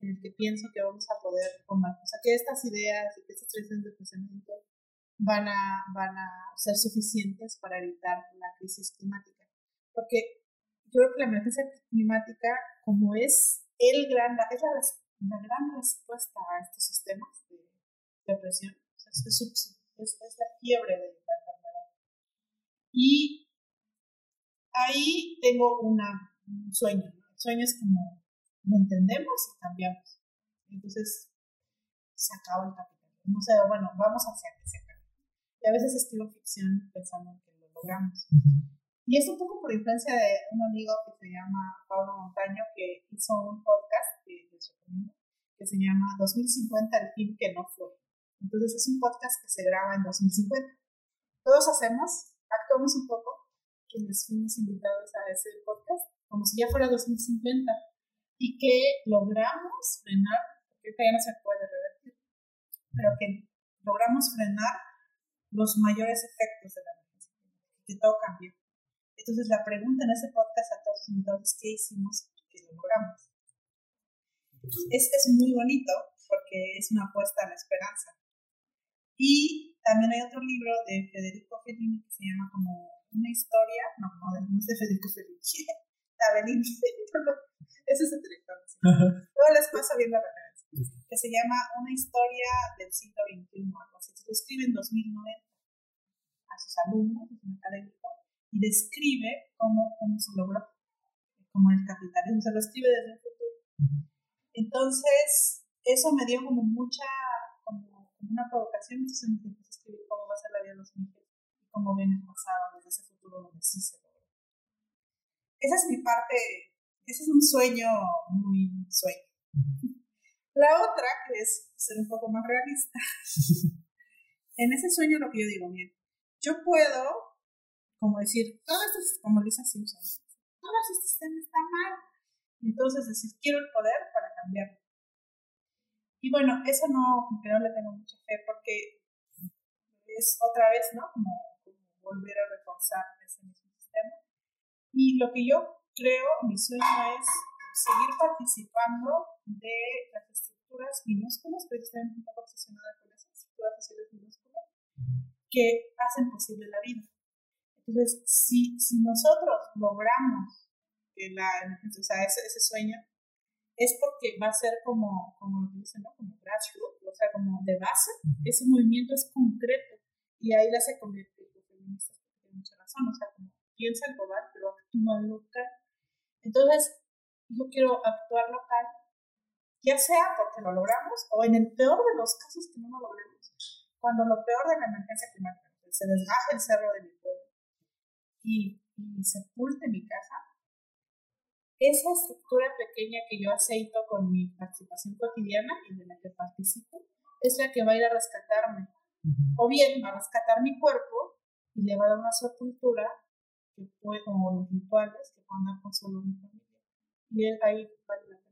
en el que pienso que vamos a poder combatir, o sea, que estas ideas y que estas tradiciones de pensamiento van a, van a ser suficientes para evitar la crisis climática. Porque yo creo que la emergencia climática, como es el gran, es la, gran respuesta a estos sistemas de, depresión, es, es, la fiebre de la enfermedad. Y ahí tengo una, un sueño. El sueño es como lo entendemos y cambiamos. Entonces se acaba el capitalismo. No sé, bueno, vamos hacia que se acabe. Y a veces escribo ficción pensando que lo logramos. Y es un poco por influencia de un amigo que se llama Pablo Montaño, que hizo un podcast que les recomiendo, que se llama 2050, el fin que no fue. Entonces es un podcast que se graba en 2050. Todos hacemos, actuamos un poco, quienes fuimos invitados a ese podcast, como si ya fuera 2050, y que logramos frenar, porque ya no se puede revertir, pero que logramos frenar los mayores efectos de la emergencia, que todo cambió. Entonces la pregunta en ese podcast a todos los ¿qué hicimos que lo logramos? Es, es muy bonito porque es una apuesta a la esperanza. Y también hay otro libro de Federico Fellini que se llama como una historia, no, no, no es de Federico Fellini, Tabellini, ese es el director. Luego les paso bien la referencia, que se llama Una historia del siglo XXI, algo así. Lo escribe en 2090 a sus alumnos, es un académico, y describe cómo, cómo se logró, como el capitalismo, se lo escribe desde el futuro. Entonces, eso me dio como mucha, como, una provocación, entonces me empecé a escribir cómo va a ser la vida de los niños y cómo ven el pasado desde ese futuro donde sí se logró. Esa es mi parte, ese es un sueño muy sueño. La otra, que es ser un poco más realista, en ese sueño lo que yo digo, bien, yo puedo como decir, todo esto es como Lisa Simpson, todo este sistema está mal. Y entonces decir, quiero el poder para cambiarlo. Y bueno, eso no, como que no le tengo mucha fe porque es otra vez, ¿no? Como, volver a reforzar ese mismo sistema. Y lo que yo creo, mi sueño es seguir participando de las estructuras minúsculas, que estoy un poco obsesionada con esas estructuras sociales minúsculas, que hacen posible la vida. Entonces, si, si nosotros logramos que la o sea, ese, ese, sueño, es porque va a ser como, como lo que dicen, ¿no? Como grassroots, o sea, como de base, ese movimiento es concreto. Y ahí la se convierte tiene mucha razón, o sea, como piensa el global, pero actúa local. Entonces, yo quiero actuar local, ya sea porque lo logramos o en el peor de los casos que no lo logremos. Cuando lo peor de la emergencia climática, se desgaje el cerro de mi pueblo y, y sepulte mi casa, esa estructura pequeña que yo aceito con mi participación cotidiana y de la que participo, es la que va a ir a rescatarme. O bien va a rescatar mi cuerpo y le va a dar una sepultura que puede, como los rituales que puedan dar consuelo a mi familia. Y ahí vale la pena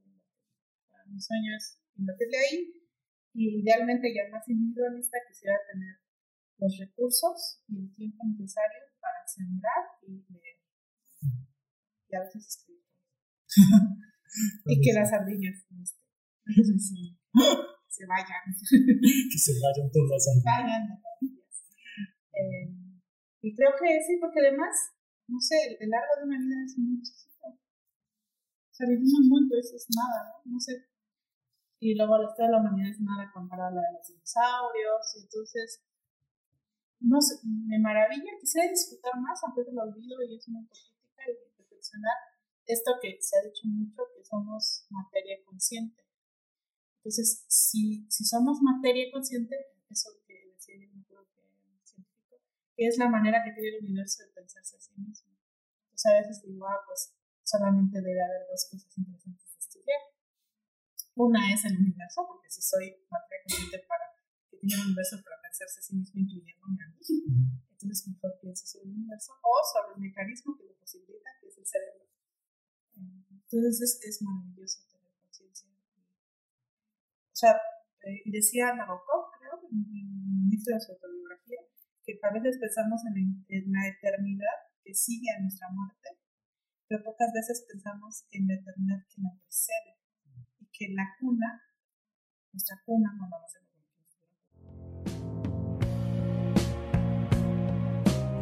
Mi sueño es invertirle ahí y idealmente ya más individualista quisiera tener los recursos y el tiempo necesario para sembrar y leer. Y a veces escribir. y que las ardillas se vayan. que se vayan todas las ardillas. Eh, y creo que sí, porque además, no sé, el largo de una vida es muy chiquito. O sea, vivir un mundo eso es nada, ¿no? No sé. Y luego la historia de la humanidad es nada comparada a la de los dinosaurios. Y entonces, no sé, me maravilla. Quisiera disfrutar más, aunque lo olvido y es una autocrítica y reflexionar esto que se ha dicho mucho, que somos materia consciente. Entonces, si, si somos materia consciente, eso que decía yo, creo que científico, que es la manera que tiene el universo de pensarse a sí mismo. Entonces, a veces digo, ah, pues solamente debe haber dos cosas interesantes. Una es el universo, porque si soy materia consciente para que tiene un universo para pensarse a sí mismo, incluyéndome a mí, entonces mejor pienso sobre el universo, o sobre el mecanismo que lo posibilita, que es el cerebro. Entonces es, maravilloso tener conciencia. O sea, eh, decía Nabokov, creo, en el inicio de su autobiografía, que a veces pensamos en, la eternidad que sigue a nuestra muerte, pero pocas veces pensamos en la eternidad que la precede que la cuna, nuestra cuna, no vamos a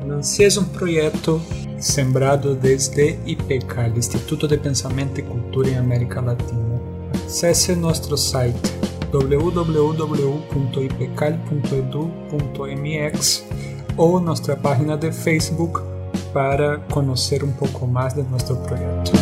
Nancy es un proyecto sembrado desde IPECAL, Instituto de Pensamento y Cultura en América Latina. Acesse nuestro site www.ipecal.edu.mx o nuestra página de Facebook para conocer un poco más de nuestro proyecto.